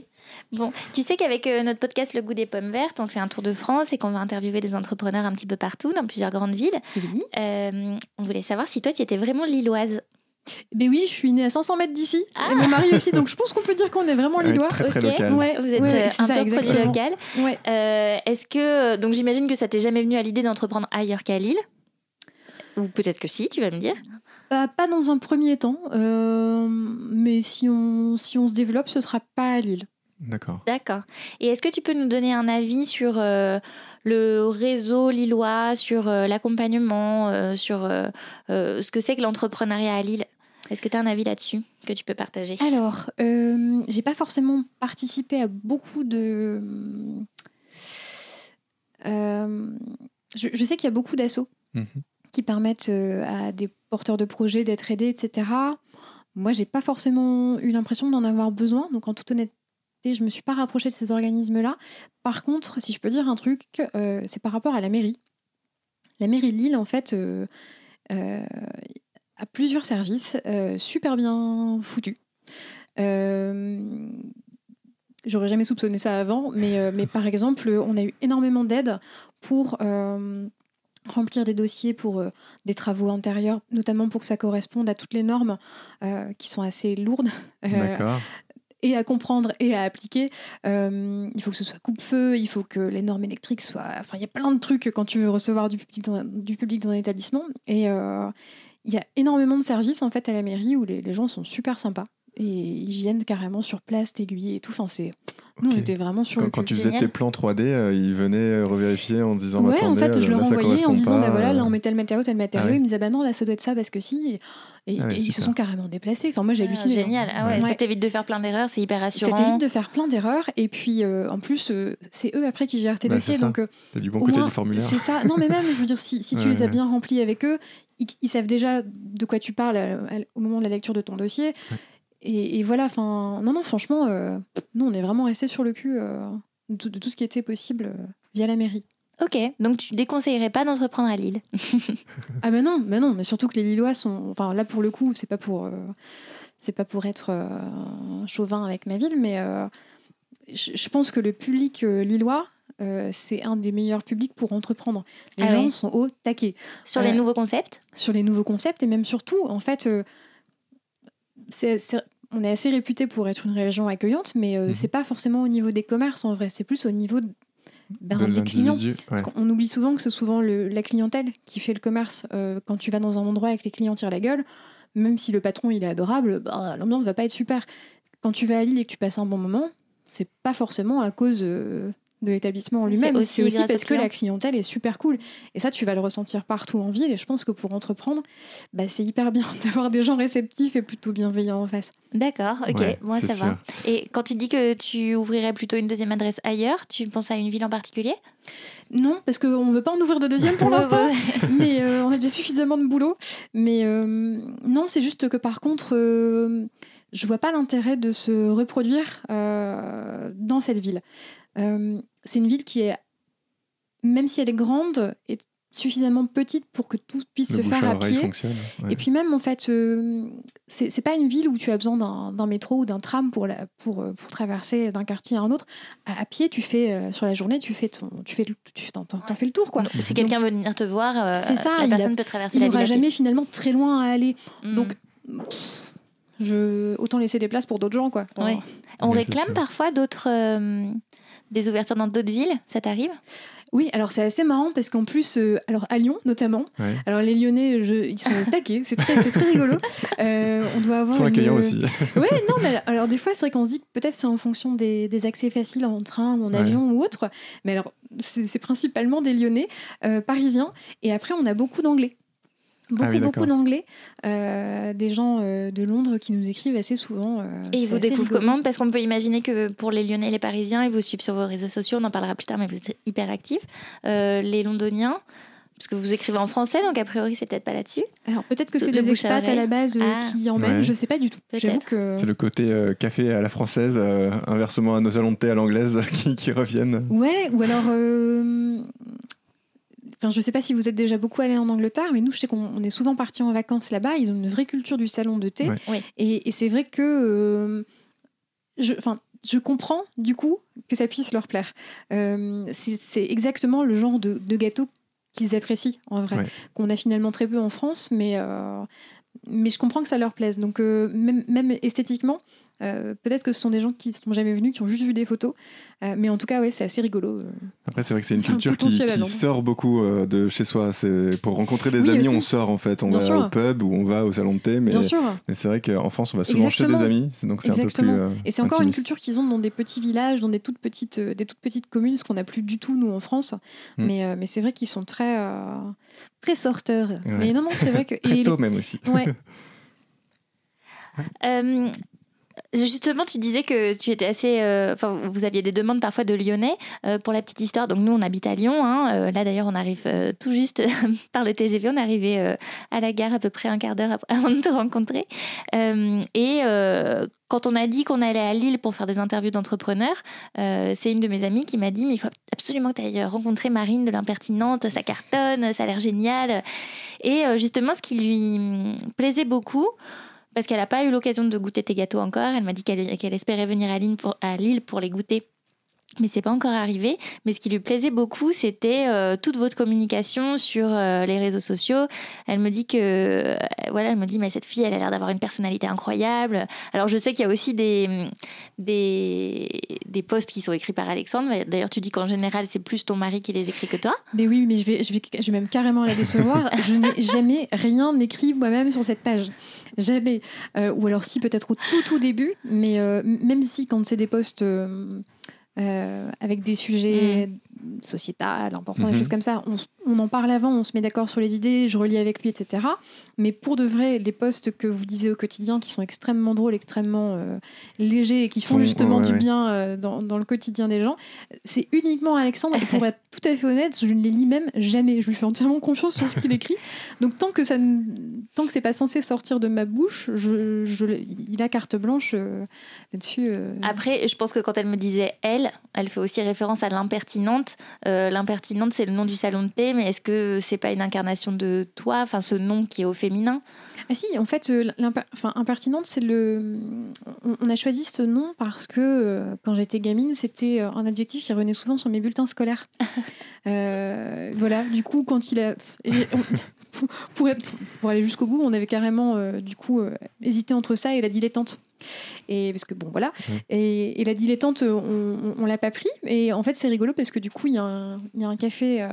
A: Bon, tu sais qu'avec notre podcast Le goût des pommes vertes, on fait un tour de France et qu'on va interviewer des entrepreneurs un petit peu partout, dans plusieurs grandes villes. on voulait savoir si toi, tu étais vraiment lilloise.
C: Ben oui, je suis née à 500 mètres d'ici. Et mon mari aussi, donc je pense qu'on peut dire qu'on est vraiment lillois.
B: Très, très local.
A: Ouais, vous êtes euh, un peu produit local. Ouais. Euh, est-ce que donc j'imagine que ça t'est jamais venu à l'idée d'entreprendre ailleurs qu'à Lille? Ou peut-être que si, tu vas me dire.
C: Bah, pas dans un premier temps, euh, mais si on si on se développe, ce sera pas à Lille.
B: D'accord.
A: D'accord. Et est-ce que tu peux nous donner un avis sur le réseau lillois, sur l'accompagnement, sur ce que c'est que l'entrepreneuriat à Lille? Est-ce que tu as un avis là-dessus que tu peux partager?
C: Alors, euh, j'ai pas forcément participé à beaucoup de. Euh, je, sais qu'il y a beaucoup d'assauts mhm. qui permettent euh, à des porteurs de projets d'être aidés, etc. Moi, j'ai pas forcément eu l'impression d'en avoir besoin. Donc, en toute honnêteté, je me suis pas rapprochée de ces organismes-là. Par contre, si je peux dire un truc, euh, c'est par rapport à la mairie. La mairie de Lille, en fait, à plusieurs services euh, super bien foutus. Euh, j'aurais jamais soupçonné ça avant, mais, euh, mais par exemple, on a eu énormément d'aide pour remplir des dossiers pour des travaux intérieurs, notamment pour que ça corresponde à toutes les normes qui sont assez lourdes. et à comprendre et à appliquer. il faut que ce soit coupe-feu, il faut que les normes électriques soient. Enfin, il y a plein de trucs quand tu veux recevoir du public dans, un établissement. Et, il y a énormément de services en fait à la mairie où les, gens sont super sympas et ils viennent carrément sur place t'aiguiller et tout. Enfin, c'est Nous, on
B: Ok.
C: était vraiment sur
B: Quand,
C: le
B: quand tu faisais
A: Génial.
B: tes plans 3D, euh, ils venaient euh, revérifier en disant
C: Ouais,
B: attendez,
C: en fait, je
B: euh,
C: leur
B: ça
C: envoyais en disant,
B: pas,
C: bah voilà, là on met tel matériau, tel matériau.
B: Ah ouais.
C: Ils me disaient, bah non, là ça doit être ça parce que si. Et, et-
B: Ah ouais,
C: et ils se sont carrément déplacés. Enfin, moi j'ai
A: Ah,
C: halluciné. hein.
A: Génial. Ah ouais,
C: Ouais.
A: Ça t'évite de faire plein d'erreurs, c'est hyper
C: Ça
A: rassurant.
C: t'évite de faire plein d'erreurs. Et puis, euh, en plus, euh, c'est eux après qui gèrent tes
B: Bah,
C: dossiers.
B: ça.
C: Donc, euh,
B: T'as du bon
C: au
B: côté
C: moins,
B: du formulaire.
C: C'est ça. Non, mais même, je veux dire, si, si tu
B: Ouais,
C: les as
B: ouais.
C: bien remplis avec eux, ils, savent déjà de quoi tu parles au moment de la lecture de ton dossier. Et, et voilà, enfin, non, non, franchement, euh, nous, on est vraiment restés sur le cul euh, de, de tout ce qui était possible euh, via la mairie.
A: Ok, donc tu déconseillerais pas d'entreprendre à Lille.
C: Ah ben non, mais non, mais surtout que les Lillois sont, enfin là pour le coup, c'est pas pour, c'est pas pour être chauvin avec ma ville, mais je, pense que le public lillois, euh, c'est un des meilleurs publics pour entreprendre. Les
A: Ah
C: gens
A: ouais.
C: sont au taquet
A: Sur
C: Euh,
A: les nouveaux concepts?
C: sur les nouveaux concepts et même surtout, en fait, euh, c'est- on est assez réputé pour être une région accueillante, mais euh,
B: Mhm.
C: c'est pas forcément au niveau des commerces en vrai, c'est plus au niveau de- ben,
B: de
C: des clients.
B: l'individu. ouais.
C: Parce qu'on oublie souvent que c'est souvent le- la clientèle qui fait le commerce. Euh, quand tu vas dans un endroit et que les clients tirent la gueule, même si le patron il est adorable, bah, l'ambiance va pas être super. Quand tu vas à Lille et que tu passes un bon moment, c'est pas forcément à cause euh, de l'établissement en
A: C'est
C: lui-même.
A: aussi
C: C'est aussi parce que la clientèle est super cool. Et ça, tu vas le ressentir partout en ville. Et je pense que pour entreprendre, bah, c'est hyper bien d'avoir des gens réceptifs et plutôt bienveillants en face.
A: D'accord, ok,
B: Ouais,
A: moi ça va. Et quand tu dis que tu ouvrirais plutôt une deuxième adresse ailleurs, tu penses à une ville en particulier?
C: Non, parce qu'on ne veut pas en ouvrir de deuxième pour l'instant. mais euh, on a déjà suffisamment de boulot. Mais euh, non, c'est juste que par contre, euh, je vois pas l'intérêt de se reproduire euh, dans cette ville. Euh, c'est une ville qui est, même si elle est grande, est suffisamment petite pour que tout puisse
B: Le
C: se faire
B: à
C: pied.
B: ouais.
C: Et puis même, en fait, euh, c'est pas une ville où tu as besoin d'un métro ou d'un tram pour, la, pour, euh, pour traverser d'un quartier à un autre. À, à pied, tu fais, euh, sur la journée, tu fais, ton, tu fais, le- tu t'en, fais le tour, quoi.
A: Si quelqu'un veut venir te voir, euh,
C: C'est ça,
A: la
C: il a-
A: personne peut traverser
C: Il
A: la
C: n'aura jamais finalement très loin à aller.
A: Mm.
C: Donc, pff, je, autant laisser des places pour d'autres gens, quoi.
A: Ouais. on réclame parfois d'autres euh, des ouvertures dans d'autres villes, ça t'arrive?
C: Oui, alors c'est assez marrant parce qu'en plus, euh, alors à Lyon notamment,
B: Ouais.
C: alors les Lyonnais, je- ils sont au taquet, c'est très, c'est très rigolo. Euh, on doit
B: Ils
C: avoir
B: sont
C: une-
B: accueillants aussi.
C: Ouais, non, mais alors des fois, c'est vrai qu'on se dit que peut-être c'est en fonction des, des accès faciles en train ou en
B: Ouais.
C: avion ou autre. Mais alors, c'est c'est principalement des Lyonnais, euh, parisiens. Et après, on a beaucoup d'anglais. Beaucoup,
B: Ah oui,
C: beaucoup
B: d'accord.
C: d'anglais. Euh, des gens euh, de Londres qui nous écrivent assez souvent. euh,
A: Et ils vous découvrent
C: rigolo.
A: comment? Parce qu'on peut imaginer que pour les Lyonnais et les Parisiens, ils vous suivent sur vos réseaux sociaux, on en parlera plus tard, mais vous êtes hyper actifs. Euh, les Londoniens, parce que vous écrivez en français, donc a priori c'est peut-être pas là-dessus.
C: Alors peut-être que c'est des
A: à
C: expats à la base euh,
A: Ah.
C: qui emmènent,
B: Ouais.
C: je sais pas du tout. Que.
B: C'est le côté euh, café à la française, euh, inversement à nos salons de thé à l'anglaise qui, qui reviennent.
C: Ouais, ou alors. euh, Enfin, je sais pas si vous êtes déjà beaucoup allé en Angleterre, mais nous, je sais qu'on on est souvent partis en vacances là-bas. Ils ont une vraie culture du salon de thé.
B: Ouais.
C: Et, et c'est vrai que. euh, je, enfin, je comprends, du coup, que ça puisse leur plaire. Euh, c'est exactement le genre de, de gâteau qu'ils apprécient, en vrai.
B: Ouais.
C: Qu'on a finalement très peu en France, mais, euh, mais je comprends que ça leur plaise. Donc, euh, même, même esthétiquement. Euh, Peut-être que ce sont des gens qui ne sont jamais venus, qui ont juste vu des photos. Euh, mais en tout cas, ouais, c'est assez rigolo. euh.
B: Après, c'est vrai que c'est une
C: un
B: culture qui, sort beaucoup euh, de chez soi. C'est pour rencontrer des
C: Oui,
B: amis,
C: aussi.
B: on sort en fait. On
C: Bien
B: va
C: sûr.
B: au pub ou on va au salon de thé, mais,
C: Bien sûr.
B: mais c'est vrai qu'en France, on va souvent chez
C: Exactement.
B: des amis, donc c'est un peu plus. Euh,
C: Et c'est encore une culture qu'ils ont dans des petits villages, dans des toutes petites, euh, des toutes petites communes, ce qu'on n'a plus du tout nous en France.
B: Mm.
C: Mais, euh, mais c'est vrai qu'ils sont très, euh, très sorteurs.
B: Ouais.
C: Mais non, non, c'est vrai que.
B: Très
C: et
B: tôt même aussi.
C: les- ouais.
A: Euh, Justement, tu disais que tu étais assez. euh, Enfin, vous aviez des demandes parfois de Lyonnais. Euh, pour la petite histoire, donc nous, on habite à Lyon. hein. Euh, là, d'ailleurs, on arrive tout juste par le TGV. On est arrivé à la gare à peu près un quart d'heure avant de te rencontrer. Et quand on a dit qu'on allait à Lille pour faire des interviews d'entrepreneurs, c'est une de mes amies qui m'a dit Mais il faut absolument que tu ailles rencontrer Marine de l'impertinente. Ça cartonne, ça a l'air génial. Et justement, ce qui lui hum, plaisait beaucoup, parce qu'elle n'a pas eu l'occasion de goûter tes gâteaux encore. Elle m'a dit qu'elle espérait venir à à Lille pour les goûter mais c'est pas encore arrivé. Mais ce qui lui plaisait beaucoup, c'était euh, toute votre communication sur euh, les réseaux sociaux. Elle me dit que, euh, voilà, elle me dit, mais cette fille, elle a l'air d'avoir une personnalité incroyable. Alors je sais qu'il y a aussi des, des, des posts qui sont écrits par Alexandre. D'ailleurs, tu dis qu'en général, c'est plus ton mari qui les écrit que toi.
C: Mais oui, mais je vais, je vais, je vais même carrément la décevoir. je n'ai jamais rien écrit moi-même sur cette page. Jamais. ou alors si, peut-être au tout, tout début. Mais même si, quand c'est des posts avec des sujets mm. sociétals importants, des mhm. choses comme ça. On, on, en parle avant, on se met d'accord sur les idées, je relis avec lui, etc. Mais pour de vrai, les posts que vous disiez au quotidien, qui sont extrêmement drôles, extrêmement euh, légers et qui font justement du bien euh, dans, dans, le quotidien des gens, c'est uniquement Alexandre. Et pour être tout à fait honnête, je ne les lis même jamais. Je lui fais entièrement confiance sur ce qu'il écrit. Donc tant que ça, ne, tant que c'est pas censé sortir de ma bouche, je, je, il a carte blanche là-dessus.
A: Après, je pense que quand elle me disait elle elle, fait aussi référence à l'impertinente. Euh, l'impertinente, c'est le nom du salon de thé, mais est-ce que c'est pas une incarnation de toi, enfin ce nom qui est au féminin?
C: Ah si, en fait, euh, enfin, impertinente, c'est le. On, a choisi ce nom parce que euh, quand j'étais gamine, c'était un adjectif qui revenait souvent sur mes bulletins scolaires. voilà, du coup, quand il a. pour, pour, aller jusqu'au bout, on avait carrément du coup hésité entre ça et la dilettante. Et parce que bon, voilà. Mmh. Et, la dilettante, on, on, l'a pas pris. Et en fait, c'est rigolo parce que du coup, il y, a un, y a un café, euh,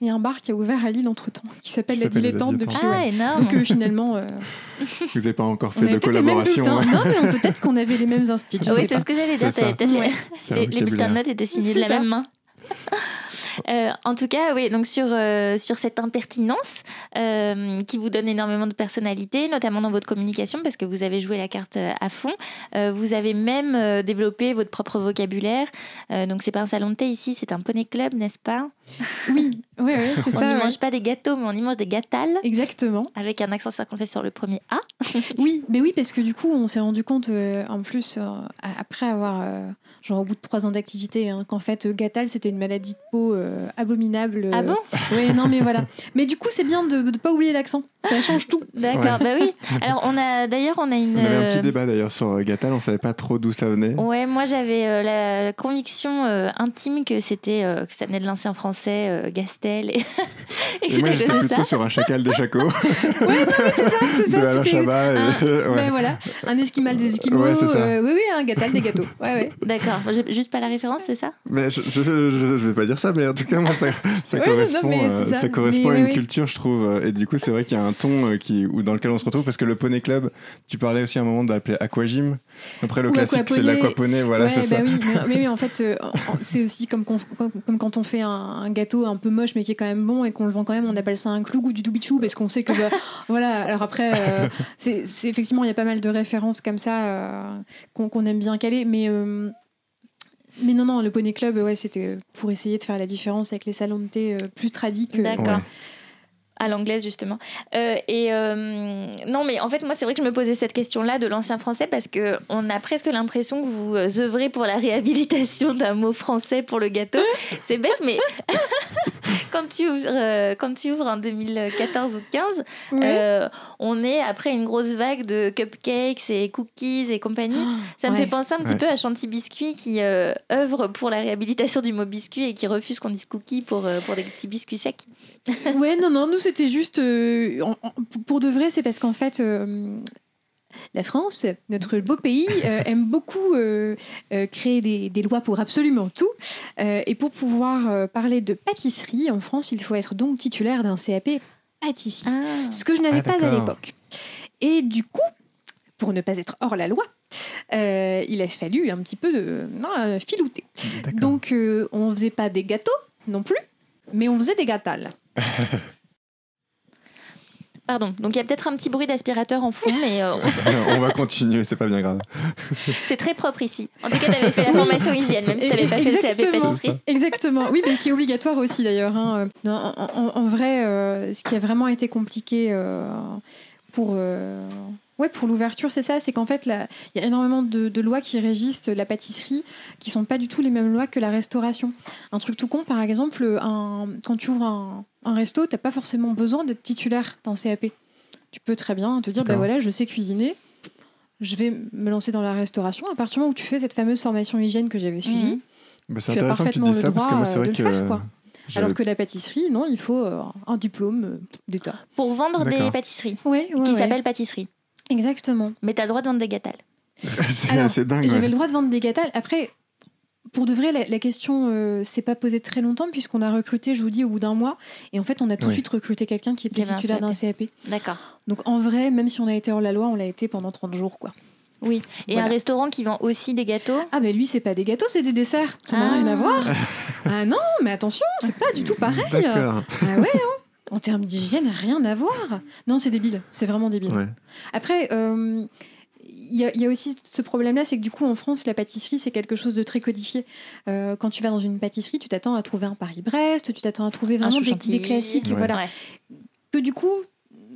C: il y a un bar qui a ouvert à Lille entre temps, qui s'appelle la dilettante depuis.
A: Ah, énorme.
C: Donc euh, finalement. Euh,
B: Vous n'avez pas encore fait de collaboration.
C: Hein. Non, mais peut-être qu'on avait les mêmes instituts.
A: Oui, c'est ce que j'allais dire. Les, les bulletins de notes étaient signés de la même main. Euh, en tout cas, oui, donc sur, euh, sur cette impertinence euh, qui vous donne énormément de personnalité, notamment dans votre communication, parce que vous avez joué la carte à fond. vous avez même développé votre propre vocabulaire. donc, c'est pas un salon de thé ici, c'est un poney club, n'est-ce pas?
C: Oui, oui, oui c'est ça.
A: On n'y mange pas des gâteaux, mais on y mange des gâtales.
C: Exactement.
A: Avec un accent circonflexe sur le premier A.
C: oui, mais oui, parce que du coup, on s'est rendu compte, en plus, après avoir, genre au bout de trois ans d'activité, hein, qu'en fait, Gâtal, c'était une maladie de peau euh, abominable.
A: Ah bon?
C: Oui, non, mais voilà. Mais du coup, c'est bien de ne pas oublier l'accent. Ça change tout.
A: D'accord, bah oui. Alors, on a d'ailleurs, on a une.
B: On avait un petit euh, débat d'ailleurs sur euh, Gatal, on savait pas trop d'où ça venait.
A: Ouais, moi j'avais la conviction intime que c'était que ça venait de l'ancien français Et,
B: et, moi j'étais plutôt sur un chacal des chacos.
C: ouais, c'est ça, c'est ça.
B: De Chabat. Et...
C: ouais. ben voilà, un esquimal des esquimaux. Ouais, ça. oui, oui, un Gatal des gâteaux. Ouais, ouais.
A: D'accord, juste pas la référence, c'est ça?
B: Mais je, je, je, vais pas dire ça, mais en tout cas, moi ça, ça correspond, ça. ça. correspond à une culture, je trouve. Et du coup, c'est vrai qu'il y a un ton euh, qui, dans lequel on se retrouve parce que le Poney Club, tu parlais aussi à un moment d'appeler Aquagym. Après, le classique, c'est l'aquaponey. Voilà, c'est
C: bah
B: ça.
C: Oui, mais, oui, en fait, euh, c'est aussi comme, comme, quand on fait un, gâteau un peu moche mais qui est quand même bon et qu'on le vend quand même, on appelle ça un clou ou du doubichou parce qu'on sait que. Bah, voilà, alors après, euh, c'est effectivement, il y a pas mal de références comme ça qu'on aime bien caler, mais. Mais non, non, le Poney Club, ouais, c'était pour essayer de faire la différence avec les salons de thé plus tradiques.
A: D'accord à l'anglaise justement. Euh, et euh, non, mais en fait, moi, c'est vrai que je me posais cette question-là de l'ancien français parce que on a presque l'impression que vous euh, œuvrez pour la réhabilitation d'un mot français pour le gâteau. C'est bête, mais quand tu ouvres, quand tu ouvres en 2014 ou 15, on est après une grosse vague de cupcakes et cookies et compagnie. Oh, Ça me fait penser un petit peu à Chanty Biscuit qui œuvre pour la réhabilitation du mot biscuit et qui refuse qu'on dise cookies pour pour des petits biscuits secs.
C: ouais, non, non, nous c'était juste. Euh, pour de vrai, c'est parce qu'en fait. Euh, la France, notre beau pays, euh, aime beaucoup créer des, lois pour absolument tout. et pour pouvoir parler de pâtisserie, en France, il faut être donc titulaire d'un CAP pâtissier. Ah. Ce que je n'avais ah, pas à l'époque. Et du coup, pour ne pas être hors la loi, il a fallu un petit peu de non, filouter. Donc, on ne faisait pas des gâteaux non plus, mais on faisait des gâtales.
A: Pardon, donc il y a peut-être un petit bruit d'aspirateur en fond, mais euh,
B: on... va continuer, c'est pas bien grave.
A: c'est très propre ici. En tout cas, tu avais fait la formation hygiène, même si tu n'avais pas fait le CAP pâtisserie.
C: Exactement, oui, mais qui est obligatoire aussi d'ailleurs. Hein. En, vrai, euh, ce qui a vraiment été compliqué euh, pour Ouais, pour l'ouverture, c'est ça. C'est qu'en fait, il y a énormément de, lois qui régissent la pâtisserie qui sont pas du tout les mêmes lois que la restauration. Un truc tout con, par exemple, un, quand tu ouvres un, un resto, tu n'as pas forcément besoin d'être titulaire d'un CAP. Tu peux très bien te dire, ben voilà, je sais cuisiner, je vais me lancer dans la restauration. À partir du moment où tu fais cette fameuse formation hygiène que j'avais suivie, mhm.
B: Bah, c'est
C: Tu as
B: intéressant que tu
C: parfaitement
B: dises
C: le
B: ça parce que c'est
C: euh,
B: vrai
C: de
B: que.
C: le faire, quoi.
B: j'avais-
C: Alors que la pâtisserie, non, il faut euh, un diplôme euh, d'État.
A: Pour vendre des pâtisseries,
C: Oui,
A: qui s'appelle pâtisserie.
C: Exactement.
A: Mais tu as le droit de vendre des gâtales.
B: c'est dingue.
C: J'avais
B: ouais.
C: le droit de vendre des gâtales. Après, pour de vrai, la, la question euh, s'est pas posée très longtemps puisqu'on a recruté, je vous dis, au bout d'un mois. Et en fait, on a tout de
B: Oui.
C: suite recruté quelqu'un qui était
A: Qui avait un
C: titulaire d'un CAP.
A: D'accord.
C: Donc en vrai, même si on a été hors la loi, on l'a été pendant 30 jours. quoi.
A: Oui. Et
C: Voilà.
A: un restaurant qui vend aussi des gâteaux?
C: Ah, mais lui, c'est pas des gâteaux, c'est des desserts. Ça n'a
A: Ah.
C: rien à voir. ah non, mais attention, c'est pas du tout pareil.
B: D'accord.
C: Ah ouais, hein. En termes d'hygiène, rien à voir. Non, c'est débile. C'est vraiment débile.
B: Ouais.
C: Après, euh, il y, a- il y a aussi ce problème-là, c'est que du coup, en France, la pâtisserie, c'est quelque chose de très codifié. Euh, quand tu vas dans une pâtisserie, tu t'attends à trouver un Paris-Brest, tu t'attends à trouver
A: Un
C: vraiment des, des classiques.
B: Ouais.
C: Voilà.
A: Ouais.
C: Que du coup,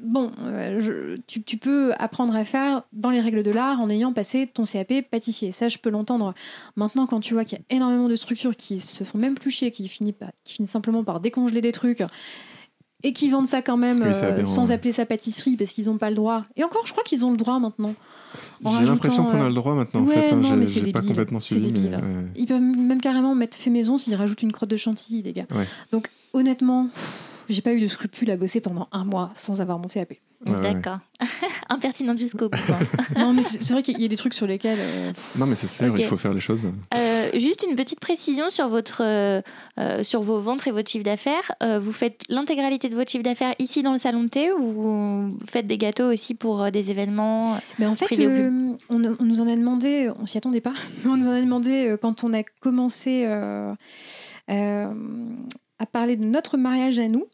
C: bon, euh, je- tu, tu peux apprendre à faire dans les règles de l'art en ayant passé ton CAP pâtissier. Ça, je peux l'entendre. Maintenant, quand tu vois qu'il y a énormément de structures qui se font même plus chier, qui finissent, par- qui finissent simplement par décongeler des trucs et qui vendent ça quand même
B: Oui,
C: euh, sans
B: ouais.
C: appeler ça pâtisserie parce qu'ils n'ont pas le droit. Et encore, je crois qu'ils ont le droit maintenant.
B: J'ai l'impression qu'on a
C: euh,
B: le droit maintenant.
C: ouais,
B: en fait, hein.
C: non,
B: J'ai-
C: mais c'est
B: pas complètement suivi. mais, ouais.
C: Ils peuvent même carrément mettre fait maison s'ils rajoutent une crotte de chantilly, les gars.
B: Ouais.
C: Donc, honnêtement, pff, j'ai pas eu de scrupules à bosser pendant un mois sans avoir mon CAP.
B: Ouais, ouais.
A: D'accord. Impertinente jusqu'au bout. quoi.
C: non, mais c'est vrai qu'il y a des trucs sur lesquels. euh,
B: Non, mais c'est sûr, il faut faire les choses.
A: Euh, juste une petite précision sur, votre, euh, sur vos ventes et votre chiffre d'affaires. Euh, vous faites l'intégralité de votre chiffre d'affaires ici dans le salon de thé ou vous faites des gâteaux aussi pour euh, des événements
C: Mais en fait, euh, on, on nous en a demandé, on s'y attendait pas, mais on nous en a demandé euh, quand on a commencé euh, euh, à parler de notre mariage à nous.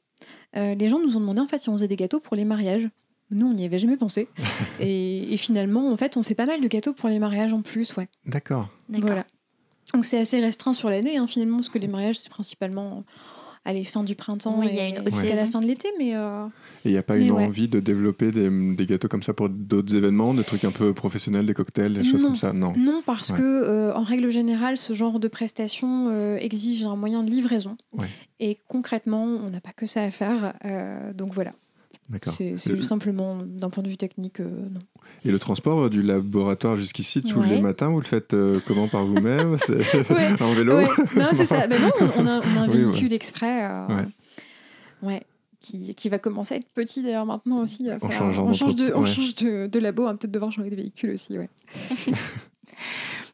C: Euh, les gens nous ont demandé en fait si on faisait des gâteaux pour les mariages. Nous, on n'y avait jamais pensé. et, et finalement, en fait, on fait pas mal de gâteaux pour les mariages en plus, ouais.
B: D'accord.
A: D'accord.
C: Voilà. Donc c'est assez restreint sur l'année, hein, finalement, parce que les mariages, c'est principalement à les fins du printemps
A: Oui, il y a
C: et
A: une haute
C: jusqu'à la fin de l'été, mais euh,
B: Et il n'y a pas
C: Mais
B: une
C: ouais.
B: envie de développer des, des gâteaux comme ça pour d'autres événements, des trucs un peu professionnels, des cocktails, des choses
C: Non.
B: comme ça? Non.
C: Non, parce
B: Ouais.
C: que euh, en règle générale, ce genre de prestation euh, exige un moyen de livraison.
B: Ouais.
C: Et concrètement, on n'a pas que ça à faire. euh, donc voilà. C'est
B: Le-
C: simplement d'un point de vue technique, euh, non.
B: Et le transport euh, du laboratoire jusqu'ici, tous
A: Ouais.
B: les matins, vous le faites euh, comment par vous-même?
C: Ouais.
B: en vélo?
C: Ouais, non, c'est ça. Mais non, on, on a, on a un
B: Oui,
C: véhicule exprès.
B: Ouais.
C: ouais, Qui, qui va commencer à être petit d'ailleurs maintenant aussi. à faire-
B: changeant
C: on change de, on change de, de labo, on va peut-être devoir changer de véhicule aussi. Ouais.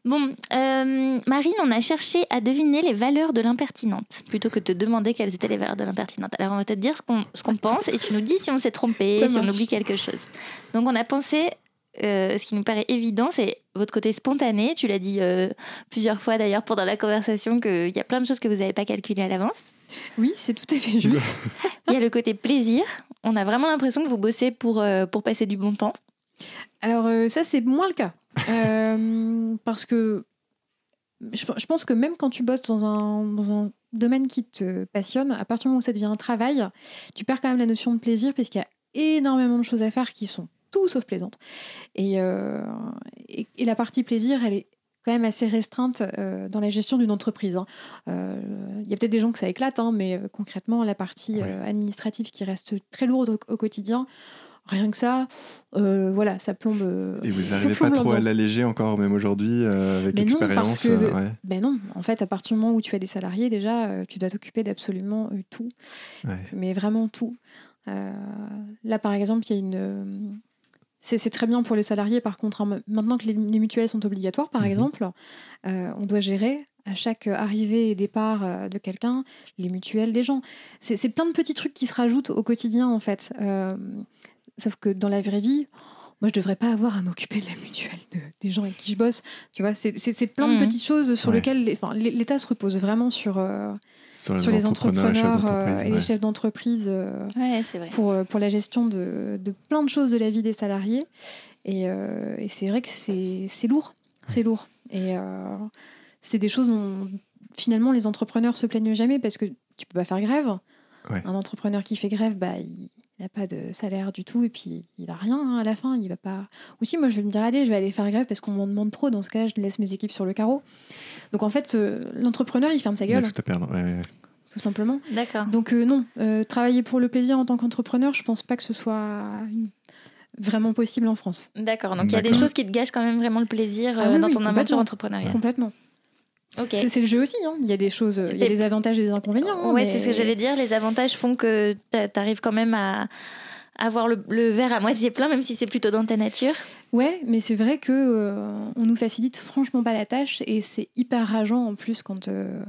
A: Bon, euh, Marine, on a cherché à deviner les valeurs de l'impertinente plutôt que de te demander quelles étaient les valeurs de l'impertinente. Alors, on va te dire ce qu'on ce qu'on pense et tu nous dis si on s'est trompé,
C: Ça
A: si on oublie quelque chose. Donc, on a pensé, euh, ce qui nous paraît évident, c'est votre côté spontané. Tu l'as dit euh, plusieurs fois d'ailleurs pendant la conversation qu'il y a plein de choses que vous n'avez pas calculées à l'avance.
C: Oui, c'est tout à fait juste.
A: Il y a le côté plaisir. On a vraiment l'impression que vous bossez pour, euh, pour passer du bon temps.
C: Alors euh, ça, c'est moins le cas. Euh, parce que je, je pense que même quand tu bosses dans un, dans un domaine qui te passionne, à partir du moment où ça devient un travail, tu perds quand même la notion de plaisir parce qu'il y a énormément de choses à faire qui sont tout sauf plaisantes. Et, euh, et, et la partie plaisir, elle est quand même assez restreinte euh, dans la gestion d'une entreprise. hein. Euh, Il y a peut-être des gens que ça éclate, hein, mais euh, concrètement, la partie administrative qui reste très lourde au, au quotidien, rien que ça, euh, voilà, ça plombe. euh,
B: Et vous n'arrivez pas trop à l'alléger encore, même aujourd'hui, euh, avec
C: non, parce
B: l'expérience
C: que-
B: euh, ouais,
C: Ben non, en fait, à partir du moment où tu as des salariés, déjà, tu dois t'occuper d'absolument tout,
B: ouais.
C: mais vraiment tout. Là, par exemple, il y a une. C'est c'est très bien pour les salariés, par contre, hein, maintenant que les, les mutuelles sont obligatoires, par
B: Mhm.
C: exemple, on doit gérer à chaque arrivée et départ de quelqu'un les mutuelles des gens. C'est c'est plein de petits trucs qui se rajoutent au quotidien, en fait. Sauf que dans la vraie vie, moi, je devrais pas avoir à m'occuper de la mutuelle de- des gens avec qui je bosse. Tu vois, c'est plein de petites choses sur
B: Ouais.
C: lesquelles les- enfin, l'É- l'État se repose vraiment sur, euh,
B: Sur,
C: sur les entrepreneurs, euh, et les chefs d'entreprise euh,
A: Ouais,
C: pour, euh, pour la gestion de, de plein de choses de la vie des salariés. Et, euh, et c'est vrai que c'est c'est lourd. C'est lourd. Et euh, c'est des choses dont finalement les entrepreneurs se plaignent jamais parce que tu peux pas faire grève.
B: Ouais.
C: Un entrepreneur qui fait grève, bah, il n'a pas de salaire du tout et puis il a rien hein, à la fin. Il va pas. Ou si moi je vais me dire allez, je vais aller faire grève parce qu'on m'en demande trop. Dans ce cas-là, je laisse mes équipes sur le carreau. Donc en fait, euh, l'entrepreneur il ferme sa
B: Il a
C: gueule,
B: tout à perdre. ouais, ouais.
C: tout simplement.
A: D'accord.
C: Donc euh, non, euh, travailler pour le plaisir en tant qu'entrepreneur, je pense pas que ce soit une- vraiment possible en France.
A: D'accord. Donc il y a des choses qui te gâchent quand même vraiment le plaisir
C: Ah
A: euh,
C: oui,
A: dans
C: oui,
A: ton aventure entrepreneuriale.
C: Complètement. C'est le jeu aussi. hein. Il y a des choses, il y a des avantages et des inconvénients. hein,
A: Ouais,
C: mais-
A: c'est ce que j'allais dire. Les avantages font que t'a- t'arrives quand même à avoir le, le verre à moitié plein, même si c'est plutôt dans ta nature.
C: Ouais, mais c'est vrai que euh, on nous facilite franchement pas la tâche et c'est hyper rageant en plus quand euh,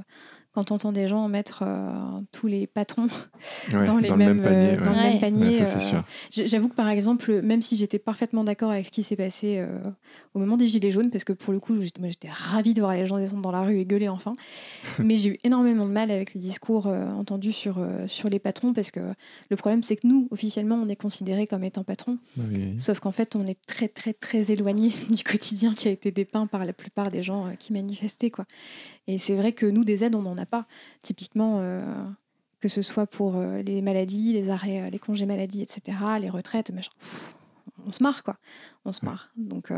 C: quand on entend des gens mettre euh, tous les patrons
B: Ouais,
C: dans, les
B: le
C: mêmes,
B: même panier.
C: euh, dans
B: ouais.
C: le
A: Ouais.
C: même panier.
B: Ouais, ça, c'est
C: euh,
B: sûr.
C: J- J'avoue que par exemple, même si j'étais parfaitement d'accord avec ce qui s'est passé euh, au moment des Gilets jaunes, parce que pour le coup, j'étais moi, j'étais ravie de voir les gens descendre dans la rue et gueuler enfin, mais j'ai eu énormément de mal avec les discours euh, entendus sur, euh, sur les patrons, parce que le problème, c'est que nous, officiellement, on est considérés comme étant patrons,
B: Oui.
C: sauf qu'en fait, on est très, très, très éloigné du quotidien qui a été dépeint par la plupart des gens euh, qui manifestaient. Quoi. Et c'est vrai que nous, des aides, on n'en a pas. Typiquement, euh, que ce soit pour euh, les maladies, les arrêts, euh, les congés maladie, etc., les retraites, pff, on se marre, quoi. On se marre. Donc,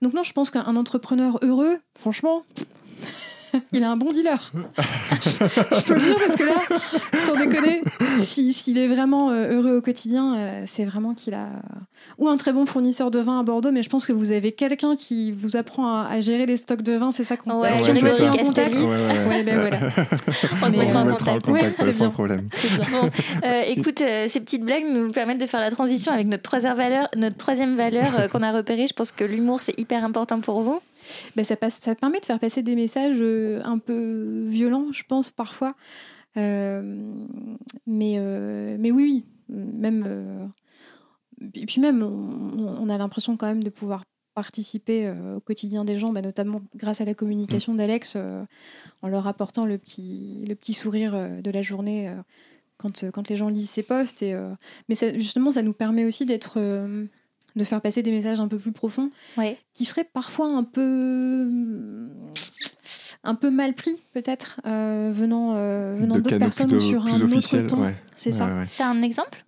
C: donc non, je pense qu'un entrepreneur heureux, franchement, il a un bon dealer. je, je peux le dire parce que là, sans déconner, si- s'il est vraiment euh, heureux au quotidien, euh, c'est vraiment qu'il a... Ou un très bon fournisseur de vin à Bordeaux, mais je pense que vous avez quelqu'un qui vous apprend à, à gérer les stocks de vin, c'est ça qu'on
A: Ouais,
B: ouais,
C: met en contact.
B: Ouais, ouais,
C: ben voilà.
A: On
B: on
A: en
B: mettra en
A: contact.
C: Ouais,
B: contact
C: c'est
B: sans
C: bien.
B: problème.
A: Bon, euh, écoute, euh, ces petites blagues nous permettent de faire la transition avec notre troisième valeur, notre troisième valeur euh, qu'on a repérée. Je pense que l'humour, c'est hyper important pour vous.
C: Ben, ça, passe, ça permet de faire passer des messages euh, un peu violents, je pense, parfois. Euh, mais, euh, mais oui, oui, même. euh, et puis même, on, on a l'impression quand même de pouvoir participer au quotidien des gens, bah, notamment grâce à la communication d'Alex, euh, en leur apportant le petit, le petit sourire de la journée quand, quand les gens lisent ses posts. Et, mais ça- justement, ça nous permet aussi d'être, de faire passer des messages un peu plus profonds
A: Ouais.
C: qui seraient parfois un peu un peu mal pris peut-être euh, venant euh, venant d'autres personnes
B: plutôt
C: sur
B: plus
C: un autre ton
B: ouais.
C: c'est
B: Ouais,
C: ça
B: ouais.
A: T'as un exemple?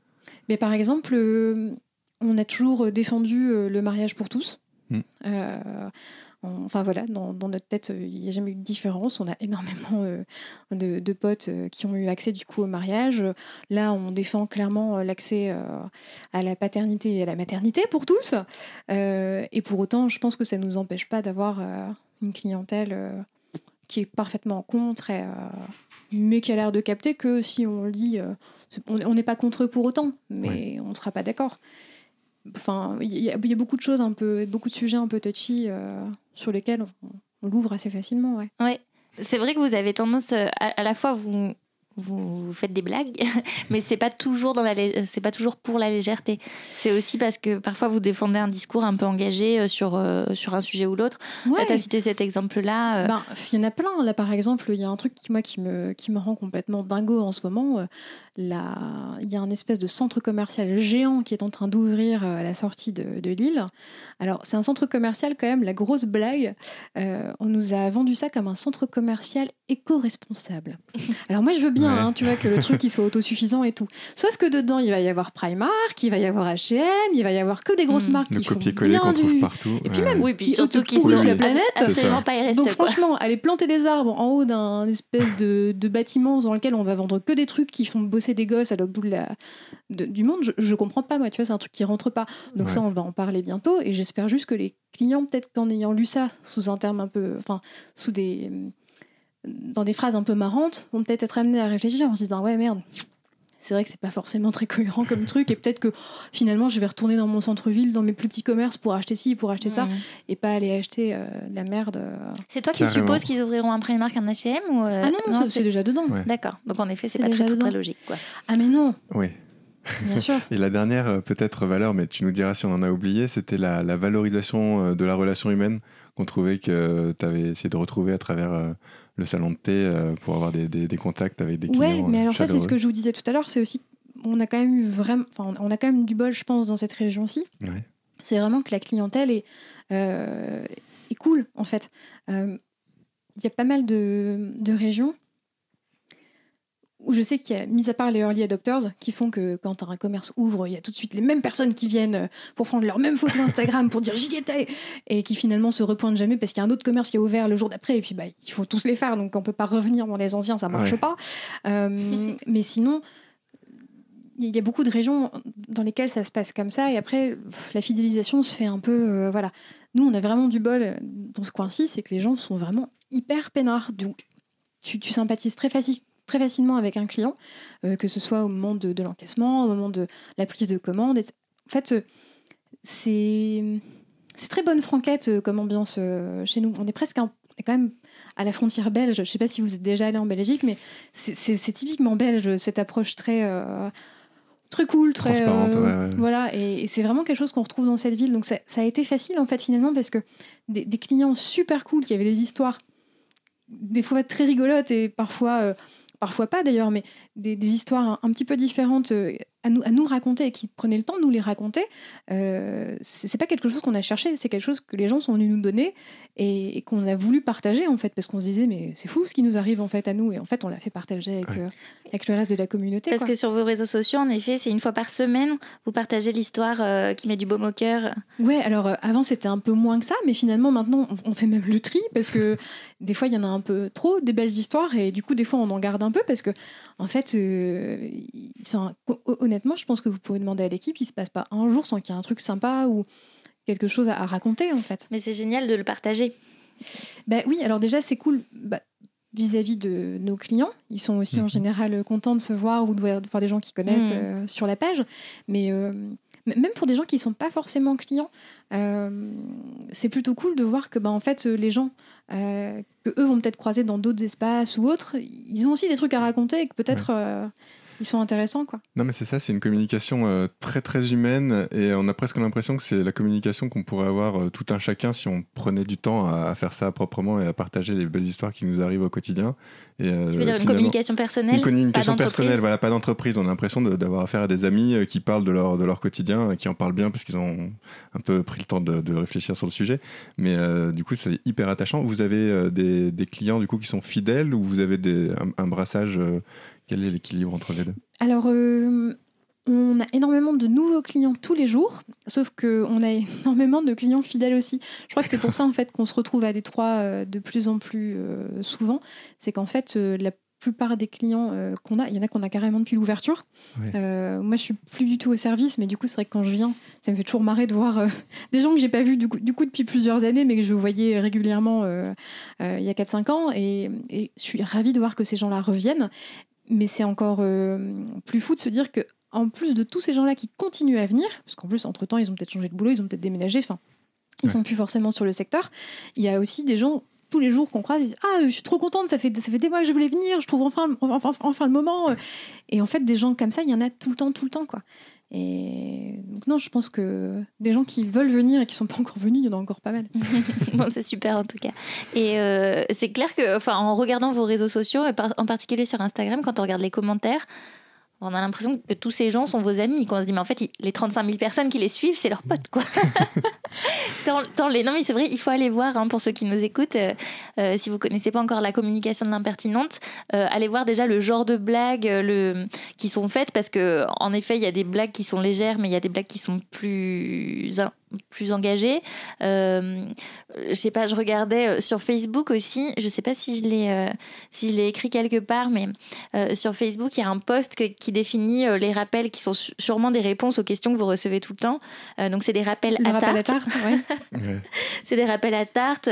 C: Mais par exemple euh, on a toujours défendu euh, le mariage pour tous
B: Mm.
C: On- Enfin voilà, dans, dans notre tête, euh, il n'y a jamais eu de différence. On a énormément euh, de, de potes euh, qui ont eu accès du coup au mariage. Là, on défend clairement l'accès à la paternité et à la maternité pour tous. Et pour autant, je pense que ça ne nous empêche pas d'avoir une clientèle qui est parfaitement contre, et, euh, mais qui a l'air de capter que si on le dit, euh, on n'est pas contre eux pour autant, mais on ne sera pas d'accord. Enfin, il y, a- beaucoup de choses un peu, beaucoup de sujets un peu touchy euh, sur lesquels on, on l'ouvre assez facilement, ouais.
A: Ouais. C'est vrai que vous avez tendance euh, à, à la fois vous vous faites des blagues, mais c'est pas toujours dans la lé- c'est pas toujours pour la légèreté. C'est aussi parce que parfois vous défendez un discours un peu engagé euh, sur euh, sur un sujet ou l'autre.
C: Ouais.
A: Là, t'as cité cet exemple-là. euh,
C: Ben, il y en a plein. Là, par exemple, il y a un truc qui, moi, qui me, qui me rend complètement dingo en ce moment. Euh, là, il y a un espèce de centre commercial géant qui est en train d'ouvrir euh, à la sortie de, de Lille. Alors, c'est un centre commercial, quand même, la grosse blague. euh, on nous a vendu ça comme un centre commercial éco-responsable. Alors, moi, je veux bien,
B: Ouais.
C: hein, tu vois, que le truc il soit autosuffisant et tout. Sauf que dedans, il va y avoir Primark, il va y avoir H&M, il va y avoir que des grosses
A: Mm.
C: marques
B: Le
C: qui font bien
B: qu'on trouve
C: du...
B: partout.
C: Et puis même,
A: oui, puis
C: qui
A: surtout qu'ils
C: autopollue
A: sont
C: la planète.
A: absolument pas RSE.
C: Donc
A: quoi.
C: franchement, aller planter des arbres en haut d'un espèce de, de bâtiment dans lequel on va vendre que des trucs qui font bosser des gosses à l'autre bout de la, de- du monde, je, je comprends pas moi, tu vois, c'est un truc qui rentre pas. Donc
B: Ouais.
C: ça, on va en parler bientôt et j'espère juste que les clients, peut-être qu'en ayant lu ça sous un terme un peu, enfin, sous des, dans des phrases un peu marrantes, vont peut-être être amenés à réfléchir en se disant ouais merde. C'est vrai que c'est pas forcément très cohérent comme truc et peut-être que finalement je vais retourner dans mon centre-ville, dans mes plus petits commerces pour acheter ci, pour acheter ça et pas aller acheter euh, de la merde. euh.
A: C'est toi qui
B: Carrément.
A: supposes qu'ils ouvriront un Primark, un H&M ou euh,
C: Ah non, ça, c'est déjà dedans.
B: Ouais.
A: D'accord. Donc en effet, c'est pas très, très, logique quoi.
C: Ah mais non,
B: Oui.
C: bien sûr.
B: Et la dernière, peut-être valeur, mais tu nous diras si on en a oublié, c'était la, la valorisation de la relation humaine qu'on trouvait que tu avais essayé de retrouver à travers euh, le salon de thé euh, pour avoir des, des- des contacts avec des clients.
C: Ouais, mais
B: euh,
C: alors ça, c'est ce que je vous disais tout à l'heure, c'est aussi, on a quand même eu vraiment, enfin, on a quand même du bol, je pense, dans cette région-ci.
B: Ouais.
C: C'est vraiment que la clientèle est, euh, est cool, en fait. Euh, Il y a pas mal de, de régions où je sais qu'il y a, mis à part les early adopters, qui font que quand un commerce ouvre, il y a tout de suite les mêmes personnes qui viennent pour prendre leurs mêmes photos Instagram pour dire j'y étais, et qui finalement se repointent jamais parce qu'il y a un autre commerce qui a ouvert le jour d'après, et puis bah, il faut tous les faire, donc on peut pas revenir dans les anciens, ça marche
B: Ouais.
C: pas. Euh, mais sinon, il y a beaucoup de régions dans lesquelles ça se passe comme ça, et après, la fidélisation se fait un peu. euh, voilà. Nous, on a vraiment du bol dans ce coin-ci, c'est que les gens sont vraiment hyper peinard. Donc, tu, tu sympathises très, très facilement avec un client, euh, que ce soit au moment de, de l'encaissement, au moment de la prise de commande. En fait, euh, c'est très bonne franquette euh, comme ambiance chez nous. On est presque un, quand même à la frontière belge. Je ne sais pas si vous êtes déjà allé en Belgique, mais c'est typiquement belge, cette approche très, très cool, très. Voilà, et, c'est vraiment quelque chose qu'on retrouve dans cette ville. Donc ça, ça, a été facile, en fait, finalement, parce que des, des, clients super cool qui avaient des histoires, des fois très rigolotes et parfois parfois pas d'ailleurs, mais des, histoires un, petit peu différentes euh, à nous, à nous raconter et qui prenaient le temps de nous les raconter, euh, c'est pas quelque chose qu'on a cherché, c'est quelque chose que les gens sont venus nous donner et, qu'on a voulu partager en fait, parce qu'on se disait mais c'est fou ce qui nous arrive en fait à nous et en fait on l'a fait partager avec, euh, avec le reste de la communauté.
A: Parce que sur vos réseaux sociaux, en effet, c'est une fois par semaine, vous partagez l'histoire euh, qui met du baume au cœur.
C: Ouais, alors euh, avant c'était un peu moins que ça, mais finalement maintenant on, fait même le tri parce que des fois il y en a un peu trop des belles histoires et du coup des fois on en garde un peu parce que en fait, enfin honnêtement, je pense que vous pouvez demander à l'équipe, il se passe pas un jour sans qu'il y ait un truc sympa ou quelque chose à, raconter en fait.
A: Mais c'est génial de le partager.
C: Bah oui, alors déjà c'est cool bah, vis-à-vis de nos clients. Ils sont aussi en mhm. général contents de se voir ou de voir, des gens qui connaissent mhm. euh, sur la page. Mais euh, même pour des gens qui ne sont pas forcément clients, euh, c'est plutôt cool de voir que bah, en fait, les gens que eux vont peut-être croiser dans d'autres espaces ou autres, ils ont aussi des trucs à raconter et que peut-être ils sont intéressants quoi.
B: Non mais c'est ça, c'est une communication euh, très très humaine et on a presque l'impression que c'est la communication qu'on pourrait avoir euh, tout un chacun si on prenait du temps à, faire ça proprement et à partager les belles histoires qui nous arrivent au quotidien.
A: Et, euh, tu veux dire une communication personnelle
B: Une communication personnelle, voilà, pas d'entreprise. On a l'impression d'avoir affaire à des amis qui parlent de leur, de leur quotidien, qui en parlent bien parce qu'ils ont un peu pris le temps de, de réfléchir sur le sujet. Mais du coup, c'est hyper attachant. Vous avez des, des, clients du coup qui sont fidèles ou vous avez des, un, brassage quel est l'équilibre entre les deux?
C: Alors, euh, on a énormément de nouveaux clients tous les jours, sauf qu'on a énormément de clients fidèles aussi. Je crois que c'est pour ça en fait qu'on se retrouve à Détroit euh, de plus en plus euh, souvent. C'est qu'en fait, la plupart des clients qu'on a, il y en a qu'on a carrément depuis l'ouverture. moi, je suis plus du tout au service, mais du coup, c'est vrai que quand je viens, ça me fait toujours marrer de voir des gens que j'ai pas vus du coup, du coup, depuis plusieurs années, mais que je voyais régulièrement il y a 4-5 ans. Et, et, je suis ravie de voir que ces gens-là reviennent. Mais c'est encore euh, plus fou de se dire que en plus de tous ces gens-là qui continuent à venir, parce qu'en plus, entre-temps, ils ont peut-être changé de boulot, ils ont peut-être déménagé, enfin, ils sont plus forcément sur le secteur, il y a aussi des gens tous les jours qu'on croise, ils disent Ah, je suis trop contente, ça fait, ça fait des mois que je voulais venir, je trouve enfin, enfin, enfin le moment. Et en fait, des gens comme ça, il y en a tout le temps, tout le temps. quoi. Et donc non, je pense que des gens qui veulent venir et qui sont pas encore venus, il y en a encore pas mal.
A: bon, c'est super en tout cas. Et euh, c'est clair que, en regardant vos réseaux sociaux, et en particulier sur Instagram, quand on regarde les commentaires, on a l'impression que tous ces gens sont vos amis. Quand on se dit, mais en fait, les 35 000 personnes qui les suivent, c'est leurs potes, quoi. tant, les... Non, mais c'est vrai, il faut aller voir, hein, pour ceux qui nous écoutent, euh, euh, si vous connaissez pas encore la communication de l'impertinente, euh, allez voir déjà le genre de blagues le... qui sont faites, parce que en effet, il y a des blagues qui sont légères, mais il y a des blagues qui sont plus plus engagé. Euh, je sais pas, je regardais euh, sur Facebook aussi. Je sais pas si je l'ai euh, si je l'ai écrit quelque part, mais euh, sur Facebook il y a un post qui définit les rappels qui sont sûrement des réponses aux questions que vous recevez tout le temps. donc c'est des rappels à tarte. c'est des rappels à tarte.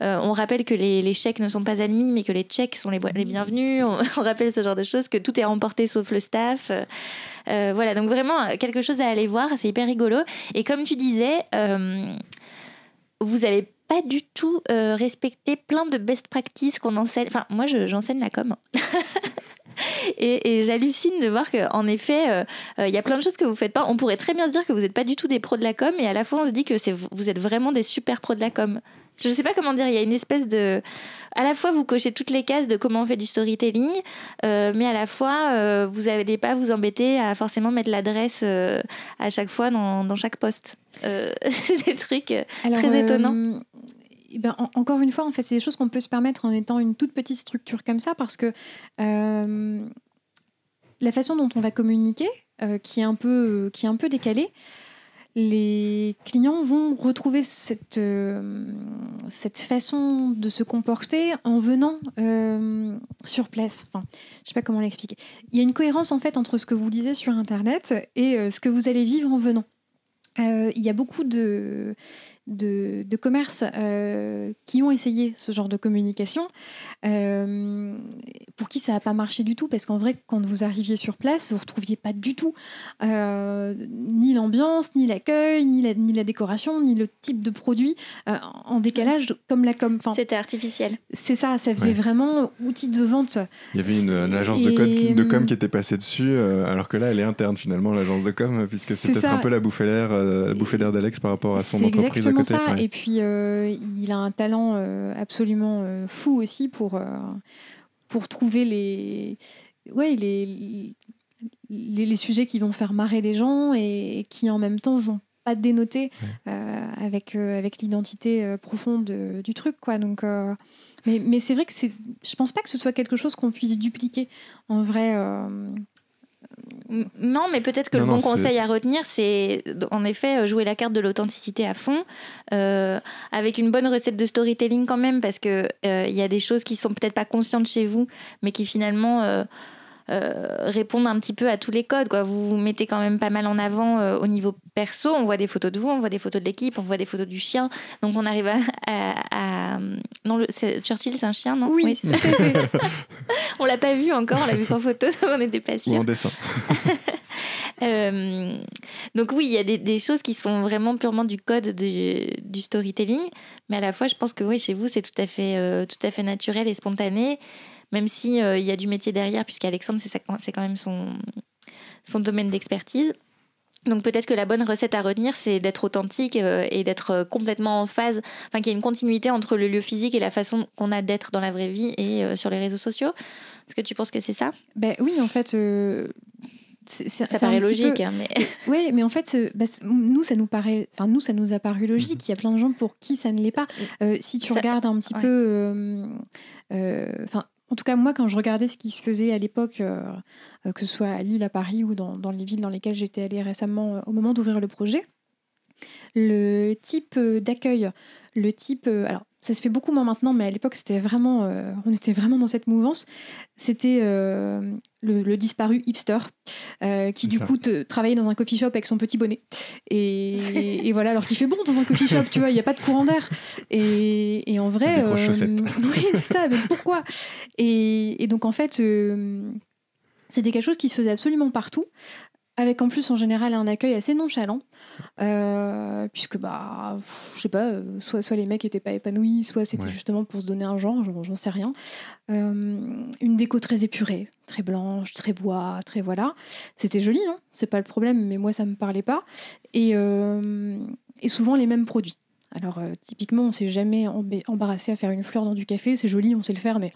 A: on rappelle que les, les, chèques ne sont pas admis, mais que les chèques sont les, les bienvenus. On, on, rappelle ce genre de choses, que tout est remporté sauf le staff. Euh, voilà, donc vraiment euh, quelque chose à aller voir, c'est hyper rigolo. Et comme tu disais, euh, vous avez pas du tout respecté plein de best practices qu'on enseigne. Enfin, moi, j'enseigne la com. et, j'hallucine de voir qu'en effet, il y a plein de choses que vous faites pas. On pourrait très bien se dire que vous n'êtes pas du tout des pros de la com, et à la fois on se dit que vous êtes vraiment des super pros de la com. Je ne sais pas comment dire, il y a une espèce de à la fois vous cochez toutes les cases de comment on fait du storytelling, euh, mais à la fois euh, vous n'allez pas vous embêter à forcément mettre l'adresse euh, à chaque fois dans, dans chaque poste. c'est des trucs très étonnants.
C: Eh ben, encore une fois, en fait, c'est des choses qu'on peut se permettre en étant une toute petite structure comme ça, parce que la façon dont on va communiquer, qui est un peu, qui est un peu décalée, les clients vont retrouver cette, euh, cette façon de se comporter en venant euh, sur place. Je ne sais pas comment l'expliquer. Il y a une cohérence en fait entre ce que vous lisez sur Internet et euh, ce que vous allez vivre en venant. il y a beaucoup de de, de commerces qui ont essayé ce genre de communication, pour qui ça n'a pas marché du tout, parce qu'en vrai, quand vous arriviez sur place, vous ne retrouviez pas du tout ni l'ambiance, ni l'accueil, ni la, ni la décoration, ni le type de produit en décalage comme la com.
A: C'était artificiel.
C: C'est ça, ça faisait vraiment outil de vente.
B: Il y avait une, agence de, de, com qui était passée dessus, alors que là, elle est interne finalement, l'agence de com, puisque c'est peut-être un peu la bouffée d'air, la bouffée d'air d'Alex par rapport à son entreprise à
C: ça. Et puis, euh, il a un talent euh, absolument euh, fou aussi pour, pour trouver les, ouais, les, les, sujets qui vont faire marrer les gens et, qui en même temps vont pas dénoter avec, avec l'identité profonde du truc. Quoi. Donc, mais, mais c'est vrai que je pense pas que ce soit quelque chose qu'on puisse dupliquer en vrai.
A: Non, mais peut-être que le bon conseil à retenir, c'est en effet jouer la carte de l'authenticité à fond, euh, avec une bonne recette de storytelling quand même, parce qu'il euh, il y a des choses qui sont peut-être pas conscientes chez vous, mais qui finalement euh, euh, répondre un petit peu à tous les codes. Quoi. Vous vous mettez quand même pas mal en avant euh, au niveau perso. On voit des photos de vous, on voit des photos de l'équipe, on voit des photos du chien. Donc on arrive à. Non, le... Churchill, c'est un chien, non?
C: Oui, tout à fait.
A: on l'a pas vu encore, on l'a vu qu'en photo, on n'était pas sûr.
B: Ou en dessin.
A: Euh, donc oui, il y a des, choses qui sont vraiment purement du code du storytelling, mais à la fois, je pense que oui, chez vous, c'est tout à fait, tout à fait naturel et spontané même si euh, il y a du métier derrière, puisqu'Alexandre, c'est quand même son, son domaine d'expertise. Donc peut-être que la bonne recette à retenir, c'est d'être authentique euh, et d'être euh, complètement en phase, enfin qu'il y ait une continuité entre le lieu physique et la façon qu'on a d'être dans la vraie vie et sur les réseaux sociaux. Est-ce que tu penses que c'est ça?
C: Ben oui, en fait,
A: ça paraît logique, hein, mais
C: oui, mais en fait, bah, nous, ça nous paraît, enfin nous, ça nous a paru logique. Mm-hmm. Il y a plein de gens pour qui ça ne l'est pas. si tu regardes un petit peu, enfin en tout cas, moi, quand je regardais ce qui se faisait à l'époque, euh, euh, que ce soit à Lille, à Paris ou dans, les villes dans lesquelles j'étais allée récemment euh, au moment d'ouvrir le projet, le type d'accueil, le type. Ça se fait beaucoup moins maintenant, mais à l'époque, c'était vraiment, euh, on était vraiment dans cette mouvance. C'était euh, le, disparu hipster, euh, qui du coup travaillait dans un coffee shop avec son petit bonnet. Et, voilà, alors qu'il fait bon dans un coffee shop, tu vois, il n'y a pas de courant d'air. Et, en vrai. oui, c'est ça, mais pourquoi? Et, et, donc, en fait. c'était quelque chose qui se faisait absolument partout avec en plus en général un accueil assez nonchalant, euh, puisque bah, je sais pas, euh, soit, soit les mecs étaient pas épanouis, soit c'était justement pour se donner un genre, j'en sais rien. Euh, une déco très épurée, très blanche, très bois, très voilà. C'était joli, hein c'est pas le problème, mais moi ça me parlait pas. Et, et souvent les mêmes produits. Alors typiquement, on s'est jamais embarrassé à faire une fleur dans du café, c'est joli, on sait le faire, mais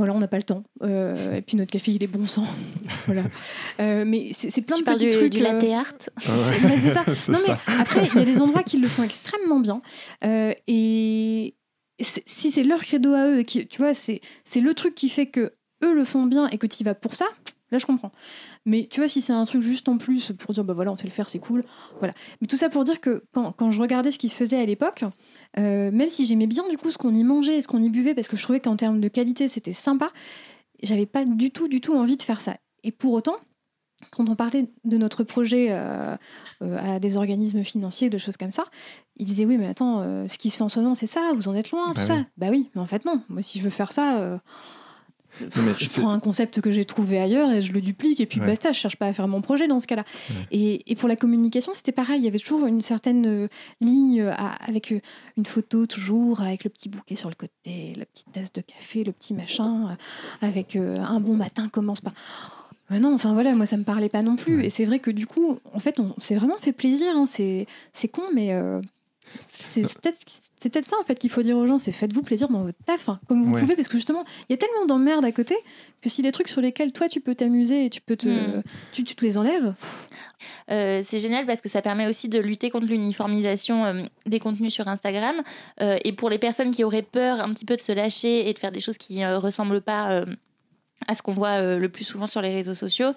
C: voilà, on n'a pas le temps. Euh, et puis notre café, il est bon sang. voilà. Euh, mais c'est plein de petits
A: du,
C: trucs.
A: Du latte
C: euh,
A: art.
C: c'est ça. non, mais après, il y a des endroits qui le font extrêmement bien. et si c'est leur credo à eux, qui, tu vois, c'est le truc qui fait que eux le font bien et que tu y vas pour ça, là je comprends. Mais tu vois, si c'est un truc juste en plus pour dire, bah voilà, on sait le faire, c'est cool. Voilà. Mais tout ça pour dire que quand, quand je regardais ce qui se faisait à l'époque, euh, même si j'aimais bien du coup ce qu'on y mangeait et ce qu'on y buvait, parce que je trouvais qu'en termes de qualité, c'était sympa, j'avais pas du tout, du tout envie de faire ça. Et pour autant, quand on parlait de notre projet euh, euh, à des organismes financiers, de choses comme ça, ils disaient oui, mais attends, ce qui se fait en ce moment, c'est ça, vous en êtes loin, bah tout ça. Bah oui, mais en fait non. Moi, si je veux faire ça, je prends un concept que j'ai trouvé ailleurs et je le duplique et puis basta, je cherche pas à faire mon projet dans ce cas-là. Et, et, pour la communication, c'était pareil, il y avait toujours une certaine euh, ligne euh, avec euh, une photo toujours, avec le petit bouquet sur le côté, la petite tasse de café, le petit machin, avec un bon matin commence pas. Mais non, enfin voilà, moi ça me parlait pas non plus. Et c'est vrai que du coup, en fait, on s'est vraiment fait plaisir. Hein. C'est con, mais c'est peut-être ça en fait qu'il faut dire aux gens, c'est faites-vous plaisir dans votre taf, hein, comme vous pouvez, parce que justement, il y a tellement d'emmerdes à côté que si des trucs sur lesquels toi tu peux t'amuser et tu peux te, hmm. tu, te les enlèves.
A: Euh, c'est génial parce que ça permet aussi de lutter contre l'uniformisation euh, des contenus sur Instagram. Euh, et pour les personnes qui auraient peur un petit peu de se lâcher et de faire des choses qui ne ressemblent pas à ce qu'on voit le plus souvent sur les réseaux sociaux,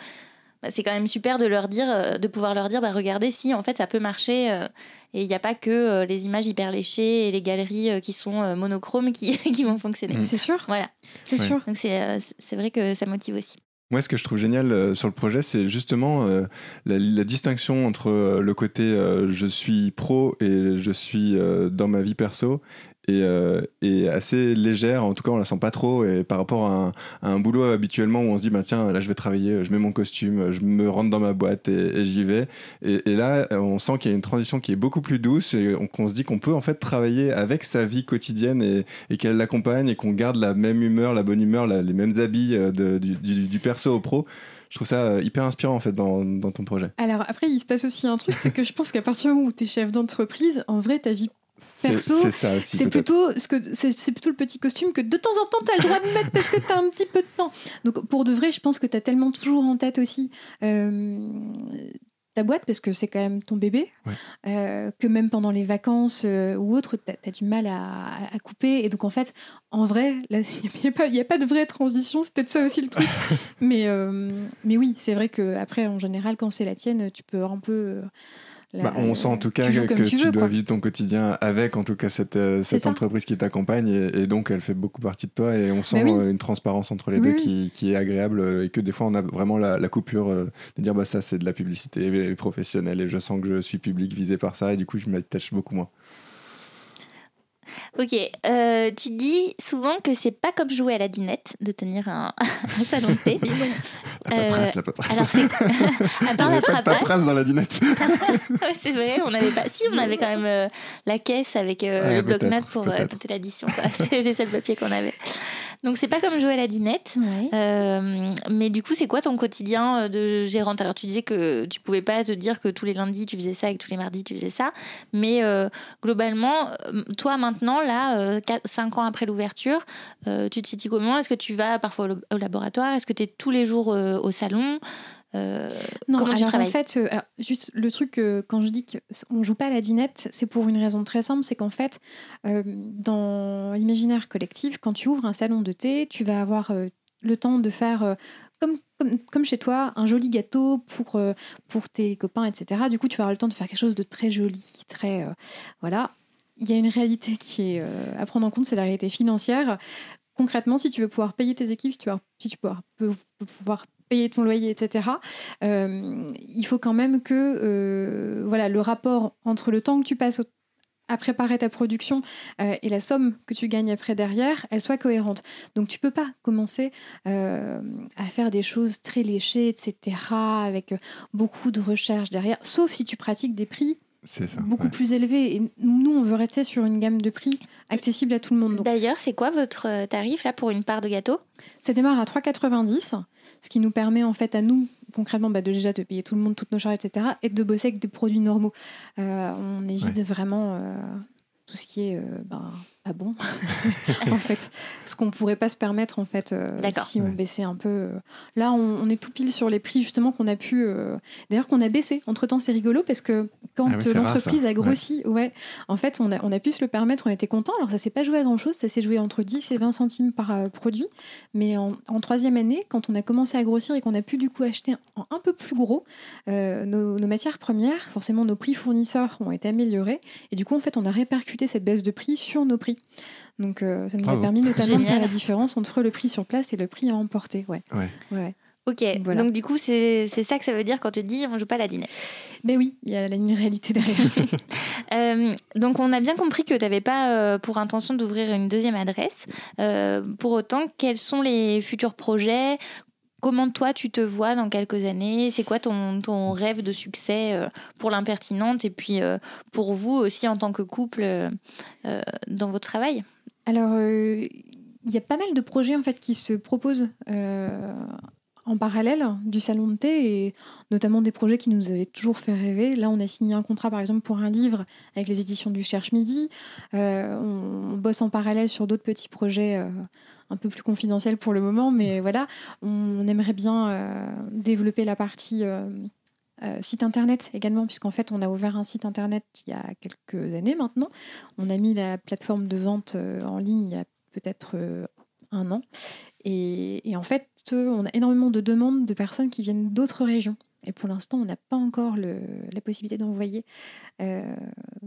A: bah, c'est quand même super de leur dire, euh, de pouvoir leur dire, bah, regardez si en fait ça peut marcher euh, et il n'y a pas que euh, les images hyper léchées et les galeries qui sont monochromes qui, qui vont fonctionner.
C: C'est sûr.
A: Voilà.
C: C'est sûr.
A: Donc c'est vrai que ça motive aussi.
B: Moi, ce que je trouve génial euh, sur le projet, c'est justement euh, la, la distinction entre euh, le côté euh, je suis pro et je suis euh, dans ma vie perso et, euh, assez légère. En tout cas, on la sent pas trop. Et par rapport à un, boulot habituellement où on se dit, bah, tiens, là, je vais travailler, je mets mon costume, je me rentre dans ma boîte et, j'y vais. Et, là, on sent qu'il y a une transition qui est beaucoup plus douce et on- qu'on se dit qu'on peut en fait travailler avec sa vie quotidienne et, qu'elle l'accompagne et qu'on garde la même humeur, la bonne humeur, les mêmes habits euh, du, perso au pro. Je trouve ça euh, hyper inspirant en fait dans, dans ton projet.
C: Alors après, il se passe aussi un truc, c'est que je pense qu'à partir du moment où tu es chef d'entreprise, en vrai, ta vie Perso,
B: c'est
C: plutôt, ce que, c'est, plutôt le petit costume que de temps en temps, tu as le droit de mettre parce que tu as un petit peu de temps. Donc, pour de vrai, je pense que tu as tellement toujours en tête aussi euh, ta boîte, parce que c'est quand même ton bébé,
B: Ouais.
C: euh, que même pendant les vacances euh, ou autres, tu as, du mal à, à couper. Et donc, en fait, en vrai, il n'y a, a pas de vraie transition, c'est peut-être ça aussi le truc. mais, mais oui, c'est vrai qu'après, en général, quand c'est la tienne, tu peux un peu. La-
B: Bah, on sent en tout cas
C: tu
B: que,
C: tu
B: tu,
C: veux,
B: dois
C: quoi.
B: vivre ton quotidien avec en tout cas cette, euh, cette entreprise qui t'accompagne et, et donc elle fait beaucoup partie de toi et on sent
C: Bah oui.
B: euh, une transparence entre les
C: Oui,
B: deux
C: oui.
B: Qui, qui est agréable euh, et que des fois on a vraiment la, la coupure euh, de dire bah ça c'est de la publicité professionnelle et je sens que je suis public visé par ça et du coup je m'attache beaucoup moins.
A: Ok, euh, tu dis souvent que c'est pas comme jouer à la dinette de tenir un, un salon de thé.
B: La
A: Euh,
B: paperasse, la paperasse.
A: Alors c'est à
B: Il
A: part
B: n'y
A: la
B: avait pas de
A: paperasse,
B: paperasse dans la dinette.
A: Ouais, c'est vrai, on avait pas. Si, on avait quand même euh, la caisse avec euh,
B: Ouais,
A: le bloc-notes pour euh, noter l'addition. C'est les seuls papiers qu'on avait. Donc c'est pas comme jouer à la dinette. Euh, mais du coup, c'est quoi ton quotidien euh, de gérante? Alors, tu disais que tu pouvais pas te dire que tous les lundis tu faisais ça et que tous les mardis tu faisais ça. Mais euh, globalement, euh, toi maintenant, là, 5 ans après l'ouverture, euh, tu te situes comment Est-ce que tu vas parfois au, laboratoire? Est-ce que tu es tous les jours euh, au salon? Euh,
C: Non,
A: Comment
C: alors en fait, euh, alors, juste le truc, euh, quand je dis qu'on joue pas à la dinette, c'est pour une raison très simple, c'est qu'en fait, euh, dans l'imaginaire collectif, quand tu ouvres un salon de thé, tu vas avoir euh, le temps de faire, euh, comme, comme, comme chez toi, un joli gâteau pour, euh, pour tes copains, etc. Du coup, tu vas avoir le temps de faire quelque chose de très joli, très... euh, voilà. Il y a une réalité qui est euh, à prendre en compte, c'est la réalité financière. Concrètement, si tu veux pouvoir payer tes équipes, si tu veux, peux, pouvoir payer ton loyer, etc., euh, il faut quand même que euh, voilà, le rapport entre le temps que tu passes à préparer ta production et la somme que tu gagnes après derrière, elle soit cohérente. Donc tu peux pas commencer à faire des choses très léchées, etc., avec beaucoup de recherche derrière, sauf si tu pratiques des prix
B: C'est ça.
C: beaucoup
B: ouais.
C: plus élevés. Et nous, on veut rester sur une gamme de prix accessible à tout le monde. Donc,
A: D'ailleurs, c'est quoi votre euh, tarif là pour une part de gâteau?
C: Ça démarre à 3,90, ce qui nous permet en fait à nous concrètement bah, de déjà de payer tout le monde, toutes nos charges, etc. et de bosser avec des produits normaux. Euh, on évite vraiment euh, tout ce qui est euh, ben, pas bon en fait, ce qu'on pourrait pas se permettre en fait euh, si on
B: Ouais.
C: baissait un peu. euh. Là, on, on est tout pile sur les prix justement qu'on a pu. euh, D'ailleurs, qu'on a baissé. Entre temps, c'est rigolo parce que quand
B: Ah
C: l'entreprise a grossi, ouais. en fait, on a, on a pu se le permettre. On était content. Alors, ça s'est pas joué à grand chose. Ça s'est joué entre 10 et 20 centimes par euh, produit. Mais en, en troisième année, quand on a commencé à grossir et qu'on a pu du coup acheter en un peu plus gros euh, nos, nos matières premières, forcément nos prix fournisseurs ont été améliorés. Et du coup, en fait, on a répercuté cette baisse de prix sur nos prix. Donc, euh, ça nous
B: Bravo.
C: a permis notamment de faire la différence entre le prix sur place et le prix à emporter. Ouais.
B: Ouais.
C: ouais.
A: Ok,
C: Voilà.
A: donc du coup, c'est ça que ça veut dire quand tu dis on joue pas à la dinette.
C: Ben oui, il y a une réalité derrière.
A: Euh, donc on a bien compris que tu n'avais pas euh, pour intention d'ouvrir une deuxième adresse. Euh, pour autant, quels sont les futurs projets? Comment toi tu te vois dans quelques années? C'est quoi ton, rêve de succès euh, pour l'impertinente et puis euh, pour vous aussi en tant que couple euh, dans votre travail?
C: Alors, il y a pas mal de projets en fait qui se proposent en parallèle du salon de thé et notamment des projets qui nous avaient toujours fait rêver. Là, on a signé un contrat par exemple pour un livre avec les éditions du Cherche Midi. On, bosse en parallèle sur d'autres petits projets. Un peu plus confidentiels pour le moment, mais voilà, on aimerait bien euh, développer la partie euh, euh, site internet également, puisqu'en fait, on a ouvert un site internet il y a quelques années maintenant. On a mis la plateforme de vente en ligne il y a peut-être un an. Et, en fait, on a énormément de demandes de personnes qui viennent d'autres régions. Et pour l'instant, on n'a pas encore le- la possibilité d'envoyer euh,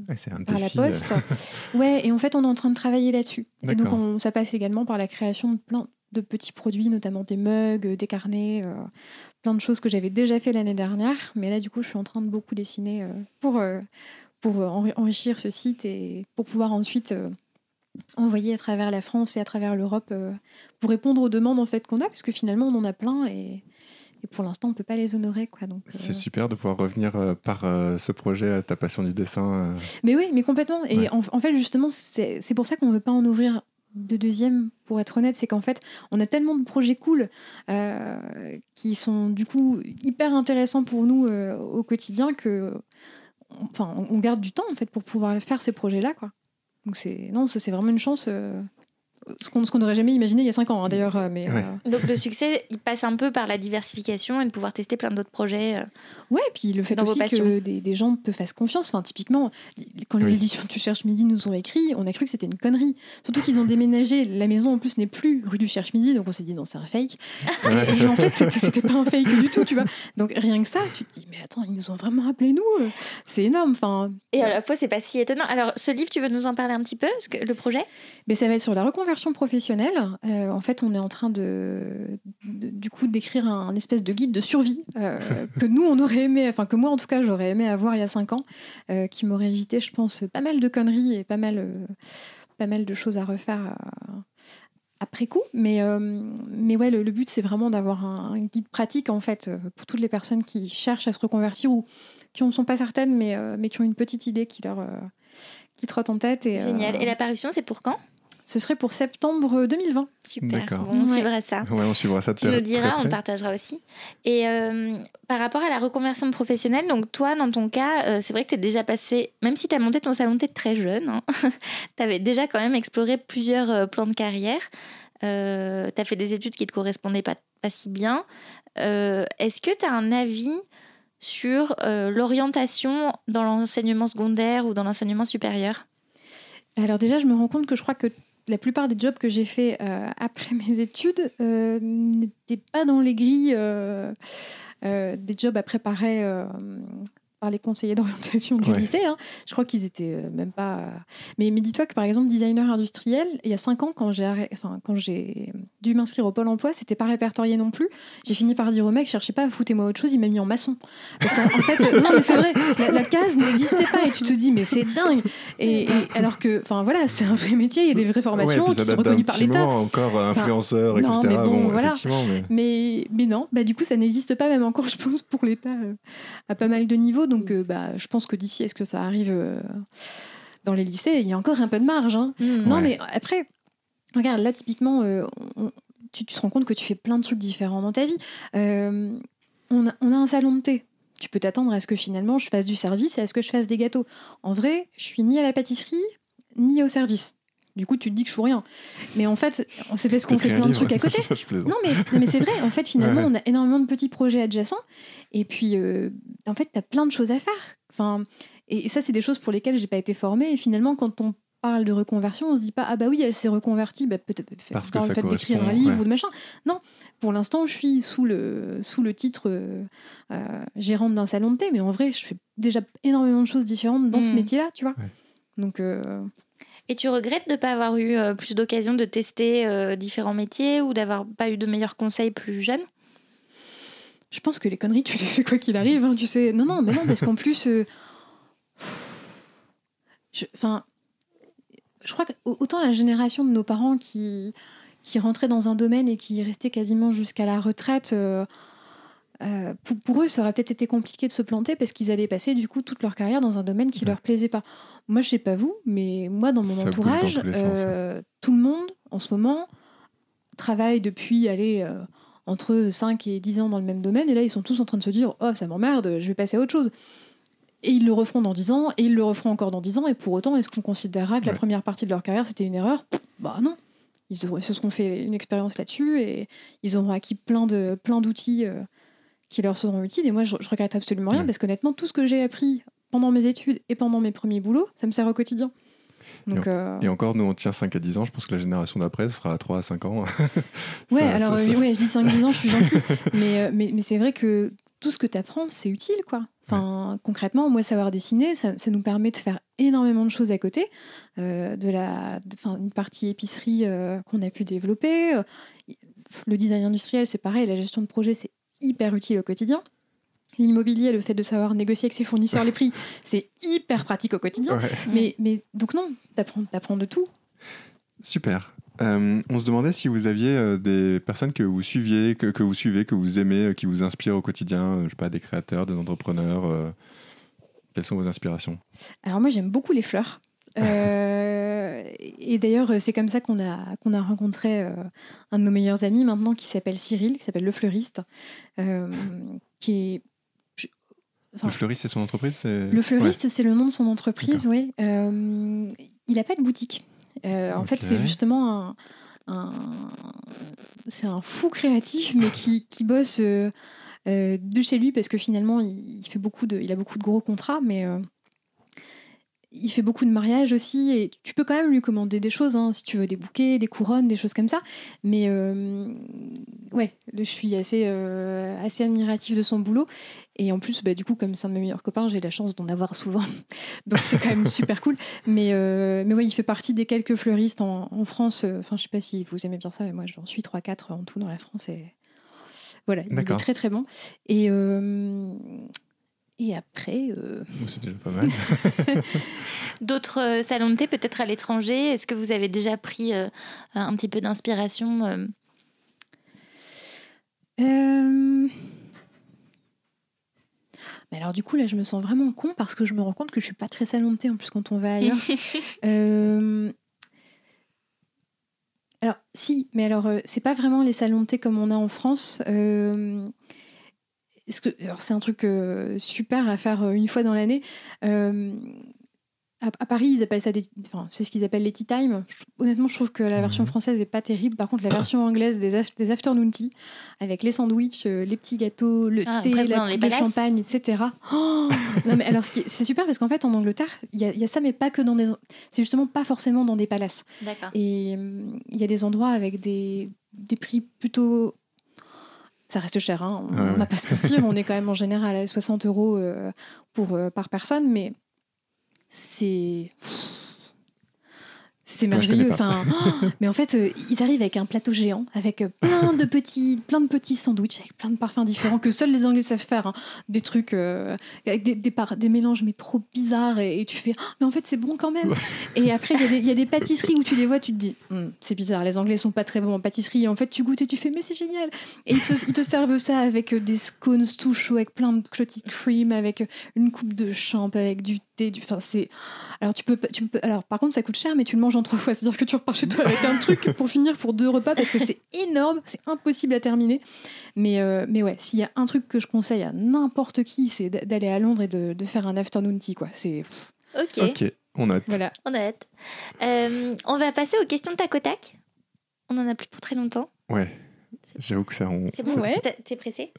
B: Ouais,
C: par la
B: euh,
C: poste. ouais, et en fait, on est en train de travailler là-dessus. Et donc, on- ça passe également par la création de plein de petits produits, notamment des mugs, des carnets, plein de choses que j'avais déjà fait l'année dernière. Mais là, du coup, je suis en train de beaucoup dessiner pour, pour enrichir ce site et pour pouvoir ensuite envoyer à travers la France et à travers l'Europe pour répondre aux demandes en fait qu'on a, parce que finalement, on en a plein et et pour l'instant, on ne peut pas les honorer. Quoi, donc,
B: c'est euh, super de pouvoir revenir euh, par euh, ce projet à ta passion du dessin.
C: Mais oui, mais complètement. Et en, fait, justement, c'est pour ça qu'on ne veut pas en ouvrir de deuxième, pour être honnête, c'est qu'en fait, on a tellement de projets cool qui sont du coup hyper intéressants pour nous au quotidien que, enfin, on garde du temps en fait pour pouvoir faire ces projets-là, quoi. Donc c'est non, ça c'est vraiment une chance ce qu'on n'aurait jamais imaginé il y a 5 ans hein, d'ailleurs. Euh, mais,
A: euh, Donc le succès, il passe un peu par la diversification et de pouvoir tester plein d'autres projets. Euh,
C: ouais, puis le fait aussi que des, des, gens te fassent confiance. Enfin, typiquement, quand les éditions Tu cherches midi nous ont écrit, on a cru que c'était une connerie. Surtout qu'ils ont déménagé. La maison en plus n'est plus rue du Cherche Midi, donc on s'est dit non, c'est un fake. Et, en fait, c'était pas un fake du tout, tu vois. Donc rien que ça, tu te dis mais attends, ils nous ont vraiment appelé nous. C'est énorme. Enfin.
A: Et à la fois, c'est pas si étonnant. Alors, ce livre, tu veux nous en parler un petit peu, le projet?
C: Mais ça va être sur la reconversion professionnelle, euh, en fait, on est en train de, du coup d'écrire un, espèce de guide de survie euh, que nous on aurait aimé, enfin que moi en tout cas j'aurais aimé avoir il y a cinq ans, euh, qui m'aurait évité, je pense, pas mal de conneries et pas mal, pas mal de choses à refaire après coup. Mais, mais ouais, le, but c'est vraiment d'avoir un, guide pratique en fait pour toutes les personnes qui cherchent à se reconvertir ou qui ne sont pas certaines, mais, mais qui ont une petite idée qui leur qui trotte en tête. Et,
A: Génial. Et la parution, c'est pour quand?
C: Ce serait pour septembre 2020.
A: Super. on suivra ça.
B: Ouais, on suivra ça.
A: Tu nous diras, on le partagera aussi. Et euh, par rapport à la reconversion professionnelle, donc toi, dans ton cas, euh, c'est vrai que tu es déjà passé, même si tu as monté ton salon de très jeune, hein, tu avais déjà quand même exploré plusieurs euh, plans de carrière. tu as fait des études qui ne te correspondaient pas, pas si bien. Est-ce que tu as un avis sur l'orientation dans l'enseignement secondaire ou dans l'enseignement supérieur?
C: Alors déjà, je me rends compte que je crois que la plupart des jobs que j'ai fait euh, après mes études euh, n'étaient pas dans les grilles euh, des jobs à préparer par les conseillers d'orientation du lycée. Hein. Je crois qu'ils étaient euh, même pas. Mais, mais dis-toi que par exemple, designer industriel, il y a cinq ans, quand j'ai enfin, quand j'ai dû m'inscrire au Pôle emploi, c'était pas répertorié non plus. J'ai fini par dire au mec, cherchez pas, foutez-moi autre chose, il m'a mis en maçon. Parce qu'en fait, non, mais c'est vrai, la, case n'existait pas et tu te dis, mais c'est dingue. Et, alors que, enfin voilà, c'est un vrai métier, il y a des vraies formations qui sont reconnues par l'État.
B: encore influenceur, etc.
C: Mais, bon, voilà. mais... mais... non, bah, du coup, ça n'existe pas même encore, je pense, pour l'État euh, à pas mal de niveaux. Donc, euh, bah, je pense que d'ici, est-ce que ça arrive euh, dans les lycées Il y a encore un peu de marge. Hein. Hmm. Non, mais après, regarde, là, typiquement, euh, tu, te rends compte que tu fais plein de trucs différents dans ta vie. On a, on, a, un salon de thé. Tu peux t'attendre à ce que finalement je fasse du service et à ce que je fasse des gâteaux. En vrai, je suis ni à la pâtisserie, ni au service. Du coup, tu te dis que je fous rien. Mais en fait, c'est parce qu'on fait plein de trucs à côté. non, mais, mais c'est vrai. En fait, finalement, on a énormément de petits projets adjacents. Et puis, euh, en fait, tu as plein de choses à faire. Enfin, et, ça, c'est des choses pour lesquelles j'ai pas été formée. Et finalement, quand on parle de reconversion, on se dit pas ah bah oui elle s'est reconvertie bah peut-être
B: parce que le
C: fait d'écrire un livre ou de machin non pour l'instant je suis sous le sous le titre euh, euh, gérante d'un salon de thé mais en vrai je fais déjà énormément de choses différentes dans ce hmm. métier là tu vois donc
A: et tu regrettes de ne pas avoir eu euh, plus d'occasion de tester euh, différents métiers ou d'avoir pas eu de meilleurs conseils plus jeune?
C: Je pense que les conneries, tu les fais quoi qu'il arrive. Hein, tu sais. Non, non, mais non, parce qu'en plus. Euh, enfin. Je, crois que autant la génération de nos parents qui, qui rentraient dans un domaine et qui restaient quasiment jusqu'à la retraite. Euh, pour, eux, ça aurait peut-être été compliqué de se planter parce qu'ils allaient passer du coup toute leur carrière dans un domaine qui leur plaisait pas. Moi, je sais pas vous, mais moi, dans mon entourage, euh, tout le monde en ce moment travaille depuis aller euh, entre 5 et 10 ans dans le même domaine et là, ils sont tous en train de se dire Oh, ça m'emmerde, je vais passer à autre chose. Et ils le referont dans 10 ans, et ils le referont encore dans 10 ans, et pour autant, est-ce qu'on considérera que la première partie de leur carrière c'était une erreur? Bah non. Ils se seront fait une expérience là-dessus et ils auront acquis plein de plein d'outils qui leur seront utiles. Et moi, je, regrette absolument rien parce qu'honnêtement, tout ce que j'ai appris pendant mes études et pendant mes premiers boulots, ça me sert au quotidien.
B: Donc, euh, et, encore, nous, on tient 5 à 10 ans. Je pense que la génération d'après, sera à 3 à 5 ans.
C: ouais, alors, Ouais, je dis 5 à 10 ans, je suis gentille. mais, euh, mais, mais c'est vrai que tout ce que tu apprends, c'est utile, quoi. Enfin, concrètement, moi, savoir dessiner, ça, ça, nous permet de faire énormément de choses à côté. Euh, de la, une partie épicerie qu'on a pu développer le design industriel, c'est pareil, la gestion de projet, c'est hyper utile au quotidien. L'immobilier, le fait de savoir négocier avec ses fournisseurs les prix, c'est hyper pratique au quotidien.
B: Ouais.
C: Mais, mais donc non, t'apprends, t'apprends de tout.
B: Super. Euh, on se demandait si vous aviez euh, des personnes que vous suiviez, que, que vous suivez, que vous aimez, euh, qui vous inspirent au quotidien, je sais pas, des créateurs, des entrepreneurs. euh, quelles sont vos inspirations?
C: Alors moi j'aime beaucoup les fleurs. Euh, et d'ailleurs c'est comme ça qu'on a, qu'on a rencontré euh, un de nos meilleurs amis maintenant qui s'appelle Cyril, qui s'appelle Le Fleuriste, euh, qui est... enfin,
B: Le fleuriste, c'est son entreprise
C: le fleuriste, c'est le nom de son entreprise, oui. Euh, il n'a pas de boutique. Euh, en fait, c'est justement un, un- c'est un fou créatif, mais qui, qui bosse euh, de chez lui parce que finalement, il, il fait beaucoup de, il a beaucoup de gros contrats, mais il fait beaucoup de mariages aussi. Et tu peux quand même lui commander des choses, hein, si tu veux des bouquets, des couronnes, des choses comme ça. Mais euh, ouais, je suis assez, euh, assez admirative de son boulot. Et en plus, bah, du coup, comme c'est un de mes meilleurs copains, j'ai la chance d'en avoir souvent. Donc c'est quand même super cool. Mais, euh, mais ouais, il fait partie des quelques fleuristes en, en France. Enfin, je sais pas si vous aimez bien ça, mais moi j'en suis 3-4 en tout dans la France. Et voilà, il est très très bon. Et, euh, et après, euh,
B: C'est déjà pas mal.
A: D'autres euh, salons de thé, peut-être à l'étranger Est-ce que vous avez déjà pris euh, un petit peu d'inspiration euh,
C: euh, mais alors du coup là je me sens vraiment con parce que je me rends compte que je suis pas très salon de thé en plus quand on va ailleurs. Euh, Alors, si, mais alors, euh, c'est pas vraiment les salons de thé comme on a en France. Euh, est-ce que, c'est un truc euh, super à faire euh, une fois dans l'année. Euh, à, à Paris, ils appellent ça des. Enfin, c'est ce qu'ils appellent les tea time. Je- honnêtement, je trouve que la version
B: Mhm.
C: française est pas terrible. Par contre, la version anglaise des, af- des afternoon tea, avec les sandwichs, les petits gâteaux, le
A: Ah,
C: thé, la
A: palaces.
C: champagne, etc. Oh non, mais alors, c'est super parce qu'en fait, en Angleterre, il y, a- il y a ça, mais pas que dans des. C'est justement pas forcément dans des palaces.
A: D'accord.
C: Et il y a des endroits avec des, des prix plutôt. Ça reste cher, hein, on
B: Ouais, ouais.
C: va pas se mentir, on est quand même en général à 60 euros euh, pour, euh, par personne, mais c'est. C'est merveilleux. Enfin, oh, mais en fait, euh, ils arrivent avec un plateau géant, avec euh, plein de petits, plein de petits sandwichs, avec plein de parfums différents que seuls les Anglais savent faire. hein. Des trucs euh, avec des, des, mélanges mais trop bizarres et, et tu fais, Ah, mais en fait c'est bon quand même. Et après il y a des- il y, a des pâtisseries où tu les vois, tu te dis, Hum, c'est bizarre, les Anglais sont pas très bons en pâtisserie. Et en fait tu goûtes et tu fais, mais c'est génial. Et ils te, ils te servent ça avec des scones tout chauds, avec plein de clotted cream, avec une coupe de champ, avec. Du... Enfin c'est alors tu peux, tu peux, alors par contre ça coûte cher, mais tu le manges en trois fois. C'est-à-dire que tu repars chez toi avec un truc pour finir pour deux repas parce que c'est énorme, c'est impossible à terminer. Mais, euh, mais ouais, s'il y a un truc que je conseille à n'importe qui, c'est d'a- d'aller à Londres et de, de faire un afternoon tea quoi. C'est
A: Ok,
B: Ok, on note.
C: voilà.
A: on a hâte. Euh, on va passer aux questions de tac au tac. On en a plus pour très longtemps.
B: Ouais, j'avoue que ça. On...
A: C'est bon
C: Ouais.
A: T'es- T'es pressé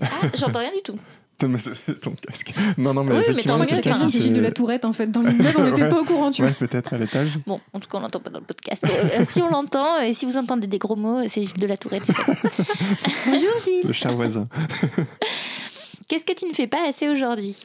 A: Ah, j'entends rien du tout.
B: Ton casque. Non, non, mais
A: Oui, mais
B: effectivement,
C: a
A: quelqu'un
C: quelqu'un qui de la tourette en fait dans l'immeuble, on n'était
B: Ouais.
C: pas au courant, tu vois.
B: Ouais, peut-être à l'étage.
A: Bon, en tout cas, on l'entend pas dans le podcast. Euh, si on l'entend, et si vous entendez des gros mots, c'est Gilles de la Tourette. Bonjour
B: Le
A: Gilles.
B: chat voisin.
A: Qu'est-ce que tu ne fais pas assez aujourd'hui?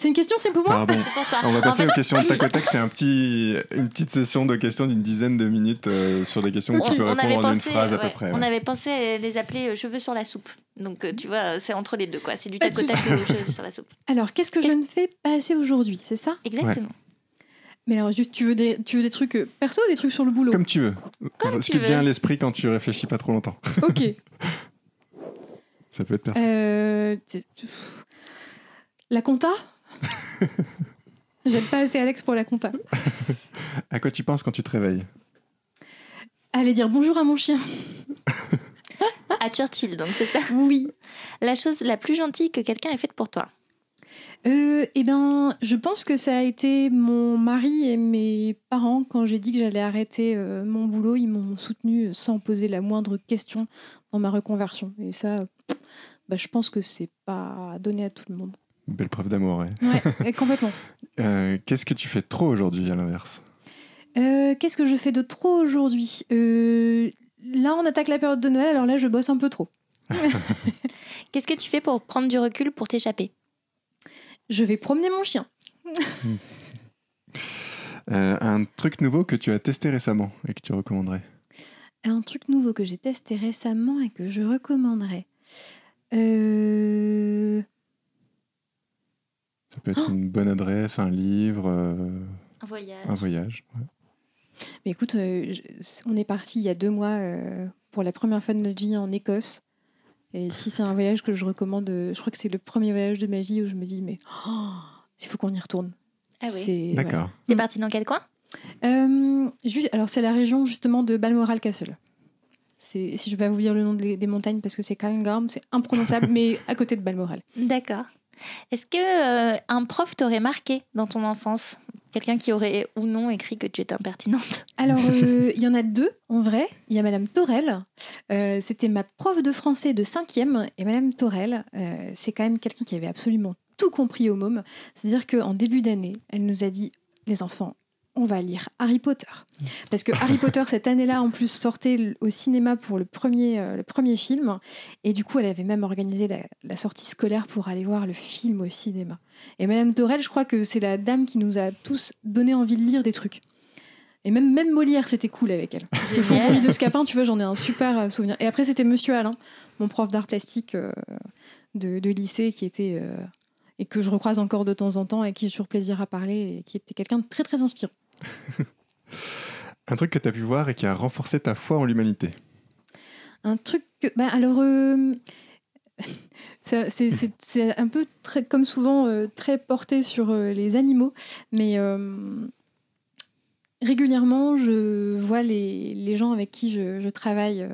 C: C'est une question, c'est pour moi
B: Pardon. On va passer aux questions de tac au tac. C'est un petit, une petite session de questions d'une dizaine de minutes euh, sur des questions où
A: on,
B: tu peux répondre en une phrase à peu près.
A: on
B: ouais.
A: avait pensé à les appeler euh, cheveux sur la soupe. Donc, euh, tu vois, c'est entre les deux, quoi. C'est du tac au tac cheveux sur la soupe.
C: Alors, qu'est-ce que je ne fais pas assez aujourd'hui, c'est ça?
A: Exactement.
C: Mais alors, juste, tu veux des, tu veux des trucs euh, perso ou des trucs sur le boulot?
B: Comme tu veux.
A: Comme
B: Ce
A: tu
B: qui te
A: veux.
B: vient à l'esprit quand tu réfléchis pas trop longtemps.
C: Ok.
B: Ça peut être perso.
C: Euh, la compta? J'aide pas assez Alex pour la compta.
B: À quoi tu penses quand tu te réveilles?
C: Allez dire bonjour à mon chien.
A: À Churchill, donc c'est ça?
C: Oui.
A: La chose la plus gentille que quelqu'un ait faite pour toi?
C: Euh, eh ben, je pense que ça a été mon mari et mes parents quand j'ai dit que j'allais arrêter euh, mon boulot. Ils m'ont soutenu sans poser la moindre question dans ma reconversion. Et ça, bah, je pense que c'est pas donné à tout le monde.
B: Une belle preuve d'amour, ouais.
C: Ouais, complètement.
B: Euh, Qu'est-ce que tu fais trop aujourd'hui à l'inverse?
C: Euh, Qu'est-ce que je fais de trop aujourd'hui? Euh, Là, on attaque la période de Noël, alors là, je bosse un peu trop.
A: Qu'est-ce que tu fais pour prendre du recul pour t'échapper?
C: Je vais promener mon chien.
B: Euh, Un truc nouveau que tu as testé récemment et que tu recommanderais?
C: Un truc nouveau que j'ai testé récemment et que je recommanderais. Euh,
B: Ça peut être une bonne adresse, un livre, euh,
A: Un voyage.
B: un voyage. ouais.
C: Mais écoute, euh, je- on est parti il y a deux mois euh, pour la première fois de notre vie en Écosse. Et si c'est un voyage que je recommande, euh, je crois que c'est le premier voyage de ma vie où je me dis, mais oh, il faut qu'on y retourne.
A: Ah oui.
B: D'accord.
A: T'es parti dans quel coin?
C: Euh, juste, alors c'est la région justement de Balmoral Castle. Si je vais pas vous dire le nom des, des montagnes parce que c'est Cairngorm, c'est imprononçable, mais à côté de Balmoral.
A: D'accord. Est-ce que euh, un prof t'aurait marqué dans ton enfance? Quelqu'un qui aurait ou non écrit que tu étais impertinente?
C: Alors, euh, il y en a deux en vrai. Il y a Madame Torel. Euh, C'était ma prof de français de cinquième. Et Madame Torel, c'est quand même quelqu'un qui avait absolument tout compris au môme. C'est-à-dire qu'en début d'année, elle nous a dit les enfants, on va lire Harry Potter. Parce que Harry Potter, cette année-là, en plus, sortait au cinéma pour le premier, euh, le premier film. Et du coup, elle avait même organisé la, la sortie scolaire pour aller voir le film au cinéma. Et Madame Torel, je crois que c'est la dame qui nous a tous donné envie de lire des trucs. Et même, même Molière, c'était cool avec elle. Le Faubourg de Scapin, tu vois, j'en ai un super euh, souvenir. Et après, c'était Monsieur Alain, mon prof d'art plastique euh, de, de lycée, qui était. euh, et que je recroise encore de temps en temps, et qui j'ai toujours plaisir à parler, et qui était quelqu'un de très, très inspirant.
B: Un truc que tu as pu voir et qui a renforcé ta foi en l'humanité.
C: Un truc. Que, bah, alors. euh, c'est- un peu, comme souvent, euh, très porté sur euh, les animaux, mais régulièrement, je vois les, gens avec qui je travaille,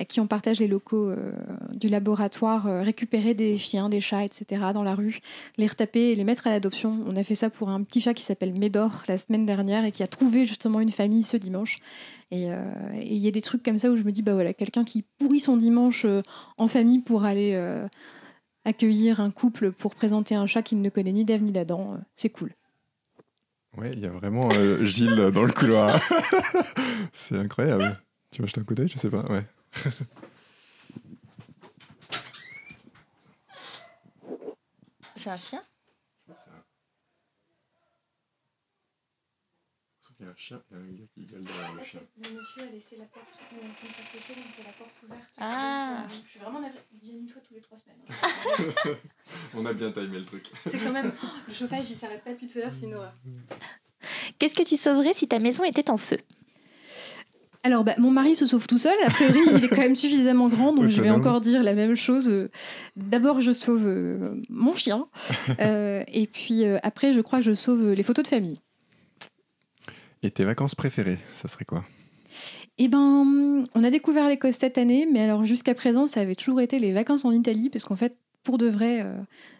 C: avec qui on partage les locaux euh, du laboratoire, euh, récupérer des chiens, des chats, etc. dans la rue, les retaper et les mettre à l'adoption. On a fait ça pour un petit chat qui s'appelle Médor la semaine dernière et qui a trouvé justement une famille ce dimanche. Et euh, il y a des trucs comme ça où je me dis, bah voilà, quelqu'un qui pourrit son dimanche en famille pour aller accueillir un couple pour présenter un chat qu'il ne connaît ni d'Ève ni d'Adam, c'est cool.
B: Ouais, il y a vraiment Gilles dans le couloir. C'est incroyable. Tu veux jeter un coup d'œil Je sais pas. Ouais.
A: C'est un chien?
B: Il y a un chien et un gars qui gueule derrière le chien.
C: Le monsieur a laissé la porte, en train de faire sécher, donc il y a la porte ouverte.
A: Ah.
C: Je suis vraiment navrée. Il vient une fois tous les trois semaines.
B: On a bien timé le truc.
C: c'est quand même. Le chauffage, il s'arrête pas depuis tout à l'heure, c'est une horreur.
A: Qu'est-ce que tu sauverais si ta maison était en feu?
C: Alors, bah, mon mari se sauve tout seul. A priori, il est quand même suffisamment grand, donc je vais encore dire la même chose. D'abord, je sauve euh, mon chien. Euh, et puis euh, après, je crois que je sauve les photos de famille.
B: Et tes vacances préférées, ça serait quoi?
C: Eh ben, on a découvert l'Écosse cette année, mais alors jusqu'à présent, ça avait toujours été les vacances en Italie, parce qu'en fait, pour de vrai,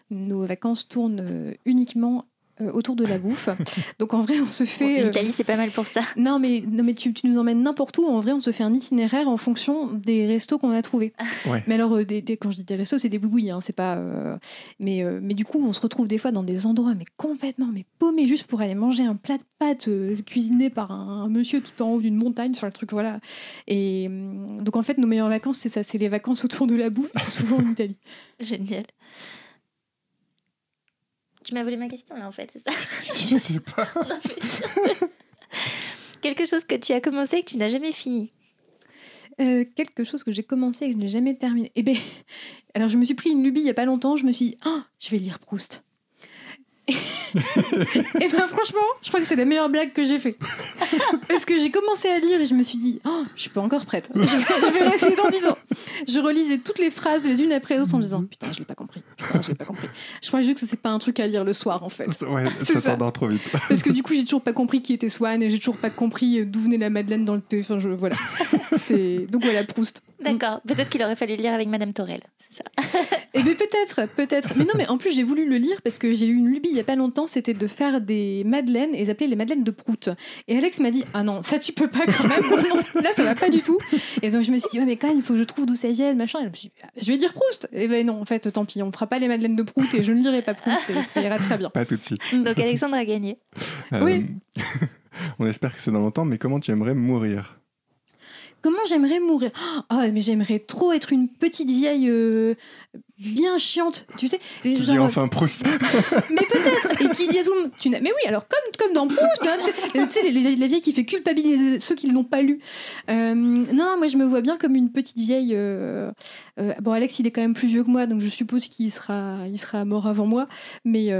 C: nos vacances tournent uniquement autour de la bouffe. Donc en vrai, on se fait. euh,
A: L'Italie, c'est pas mal pour ça.
C: Non, mais, non, mais tu, tu nous emmènes n'importe où. En vrai, on se fait un itinéraire en fonction des restos qu'on a trouvés.
B: Ouais.
C: Mais alors, euh, des, des- quand je dis des restos, c'est des boubouilles. Hein, c'est pas. euh, mais, euh, mais du coup, on se retrouve des fois dans des endroits mais complètement mais paumés juste pour aller manger un plat de pâtes euh, cuisiné par un, un monsieur tout en haut d'une montagne sur le truc voilà. Et hum, donc en fait, nos meilleures vacances, c'est ça, c'est les vacances autour de la bouffe. C'est souvent en Italie.
A: Génial. Tu m'as volé ma question là en fait, c'est ça
B: Je sais pas.
A: Quelque chose que tu as commencé et que tu n'as jamais fini.
C: Euh, quelque chose que j'ai commencé et que je n'ai jamais terminé. Eh ben, alors je me suis pris une lubie il y a pas longtemps. Je me suis dit, Ah, je vais lire Proust. et ben franchement, je crois que c'est la meilleure blague que j'ai fait. Parce que j'ai commencé à lire et je me suis dit, oh, je suis pas encore prête. Je vais, je vais rester dans 10 ans. Je relisais toutes les phrases les unes après les autres en me disant, putain, je l'ai pas compris. Putain, je l'ai pas compris. Je crois juste que c'est pas un truc à lire le soir en fait.
B: Ouais, ça
C: ça.
B: s'endort trop vite.
C: Parce que du coup, j'ai toujours pas compris qui était Swan et j'ai toujours pas compris d'où venait la Madeleine dans le thé. Enfin, je, voilà. C'est donc voilà Proust.
A: D'accord. Peut-être qu'il aurait fallu lire avec Madame Torel. C'est ça.
C: Eh bien peut-être, peut-être. Mais non, mais en plus j'ai voulu le lire parce que j'ai eu une lubie il y a pas longtemps, c'était de faire des madeleines et ils appelaient les madeleines de Prout. Et Alex m'a dit ah non ça tu peux pas quand même, Non, là ça va pas du tout. Et donc je me suis dit ouais mais quand même il faut que je trouve d'où ça vient machin. Et je me suis dit, Ah, je vais lire Proust. Et ben non en fait tant pis on fera pas les madeleines de Prout et je ne lirai pas Prout et ça ira très bien.
B: Pas tout de suite.
A: Donc Alexandre a gagné.
B: Euh,
C: Oui.
B: On espère que c'est dans longtemps, mais comment tu aimerais mourir?
C: Comment j'aimerais mourir? Oh mais j'aimerais trop être une petite vieille euh, bien chiante, tu sais.
B: Tu dis enfin Proust.
C: mais peut-être. Et qui dit à tout le monde, tu mais oui, alors comme, comme dans Proust, tu sais, la vieille qui fait culpabiliser ceux qui ne l'ont pas lu. Euh, non, moi je me vois bien comme une petite vieille. Euh, euh, bon, Alex, il est quand même plus vieux que moi, donc je suppose qu'il sera, il sera mort avant moi. Mais,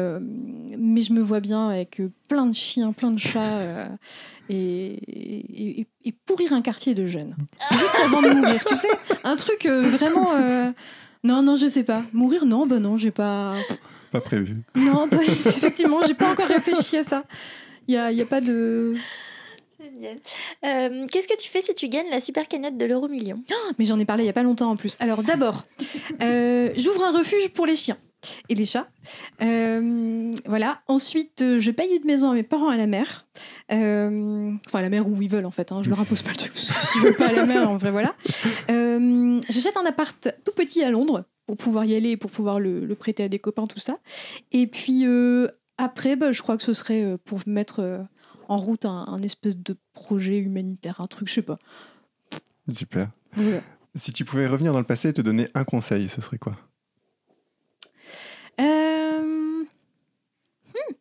C: mais je me vois bien avec plein de chiens, plein de chats. Et, et, pourrir un quartier de jeunes. Juste avant de mourir, tu sais. Un truc vraiment. Non, non, je sais pas. Mourir, non, bah non, j'ai pas.
B: Pas prévu.
C: Non, bah, effectivement, j'ai pas encore réfléchi à ça. Il y a, y a, pas de.
A: Génial. Euh, qu'est-ce que tu fais si tu gagnes la super cagnotte de l'euro million?
C: Oh, Mais j'en ai parlé il y a pas longtemps en plus. Alors d'abord, euh, j'ouvre un refuge pour les chiens et les chats. Euh, voilà. Ensuite, euh, je paye une maison à mes parents à la mer. Euh, enfin, à la mer où ils veulent, en fait. Hein. Je leur impose pas le truc. S'ils veulent pas à la mer, en vrai, voilà. J'achète un appart tout petit à Londres pour pouvoir y aller, pour pouvoir le, prêter à des copains, tout ça. Et puis, après, bah, je crois que ce serait pour mettre en route un, espèce de projet humanitaire, un truc, je sais pas.
B: Super. Si tu pouvais revenir dans le passé et te donner un conseil, ce serait quoi?
C: Euh, hmm.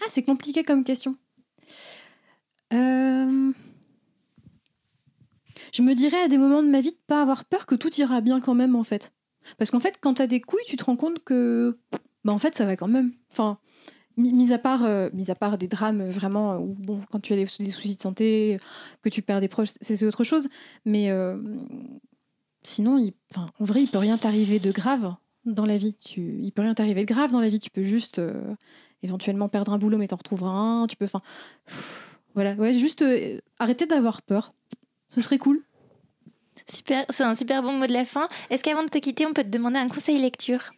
C: Ah, c'est compliqué comme question. Euh, je me dirais à des moments de ma vie de pas avoir peur que tout ira bien quand même en fait. Parce qu'en fait, quand tu as des couilles, tu te rends compte que bah en fait ça va quand même. Enfin, mis à part, euh, à part des drames vraiment où bon, quand tu as des, soucis de santé, que tu perds des proches, c'est autre chose. Mais sinon, il, en vrai, il peut rien t'arriver de grave dans la vie. Tu, il peut rien t'arriver de grave dans la vie. Tu peux juste euh, éventuellement perdre un boulot, mais t'en retrouveras un. Tu peux, enfin, voilà, ouais, juste euh, arrêter d'avoir peur. Ce serait cool.
A: Super, c'est un super bon mot de la fin. Est-ce qu'avant de te quitter, on peut te demander un conseil lecture?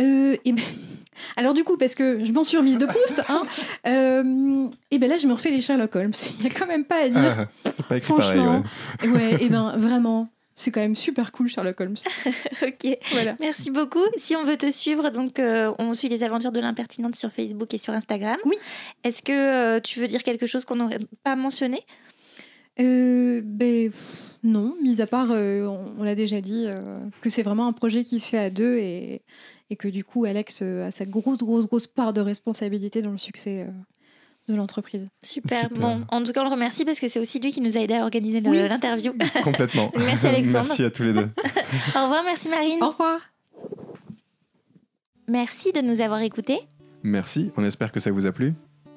C: Euh, et ben, alors du coup, parce que je m'en suis remise de Proust, hein, et ben là je me refais les Sherlock Holmes. Il n'y a quand même pas à dire.
B: Ah, pas écrit Franchement,
C: pareil, ouais. ouais. et ben vraiment, c'est quand même super cool Sherlock Holmes.
A: ok, voilà. Merci beaucoup. Si on veut te suivre, donc euh, on suit les aventures de l'impertinente sur Facebook et sur Instagram.
C: Oui.
A: Est-ce que euh, tu veux dire quelque chose qu'on n'aurait pas mentionné?
C: Euh, ben, non, mis à part, on, l'a déjà dit, que c'est vraiment un projet qui se fait à deux et, et que du coup Alex a sa grosse, grosse, grosse part de responsabilité dans le succès de l'entreprise.
A: Super. Bon, en tout cas, on le remercie parce que c'est aussi lui qui nous a aidé à organiser l'interview.
B: Complètement.
A: merci Alexandre.
B: merci à tous les deux.
A: Au revoir, merci Marine.
C: Au revoir.
A: Merci de nous avoir écoutés.
B: Merci, on espère que ça vous a plu.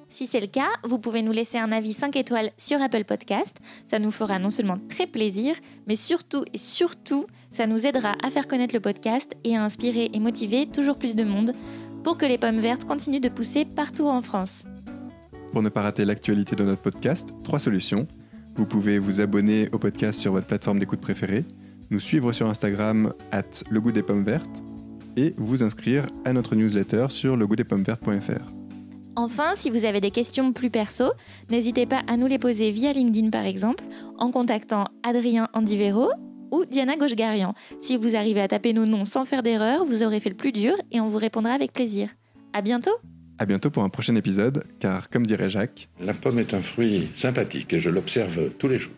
A: Si c'est le cas, vous pouvez nous laisser un avis 5 étoiles sur Apple Podcast. Ça nous fera non seulement très plaisir, mais surtout et surtout, ça nous aidera à faire connaître le podcast et à inspirer et motiver toujours plus de monde pour que les pommes vertes continuent de pousser partout en France.
B: Pour ne pas rater l'actualité de notre podcast, trois solutions. Vous pouvez vous abonner au podcast sur votre plateforme d'écoute préférée, nous suivre sur Instagram at le goût des pommes vertes et vous inscrire à notre newsletter sur legoûtdespommesvertes.fr.
A: Enfin, si vous avez des questions plus perso, n'hésitez pas à nous les poser via LinkedIn par exemple, en contactant Adrien Andivero ou Diana Gauchegarian. Si vous arrivez à taper nos noms sans faire d'erreur, vous aurez fait le plus dur et on vous répondra avec plaisir. À bientôt!
B: À bientôt pour un prochain épisode, car comme dirait Jacques,
D: la pomme est un fruit sympathique et je l'observe tous les jours.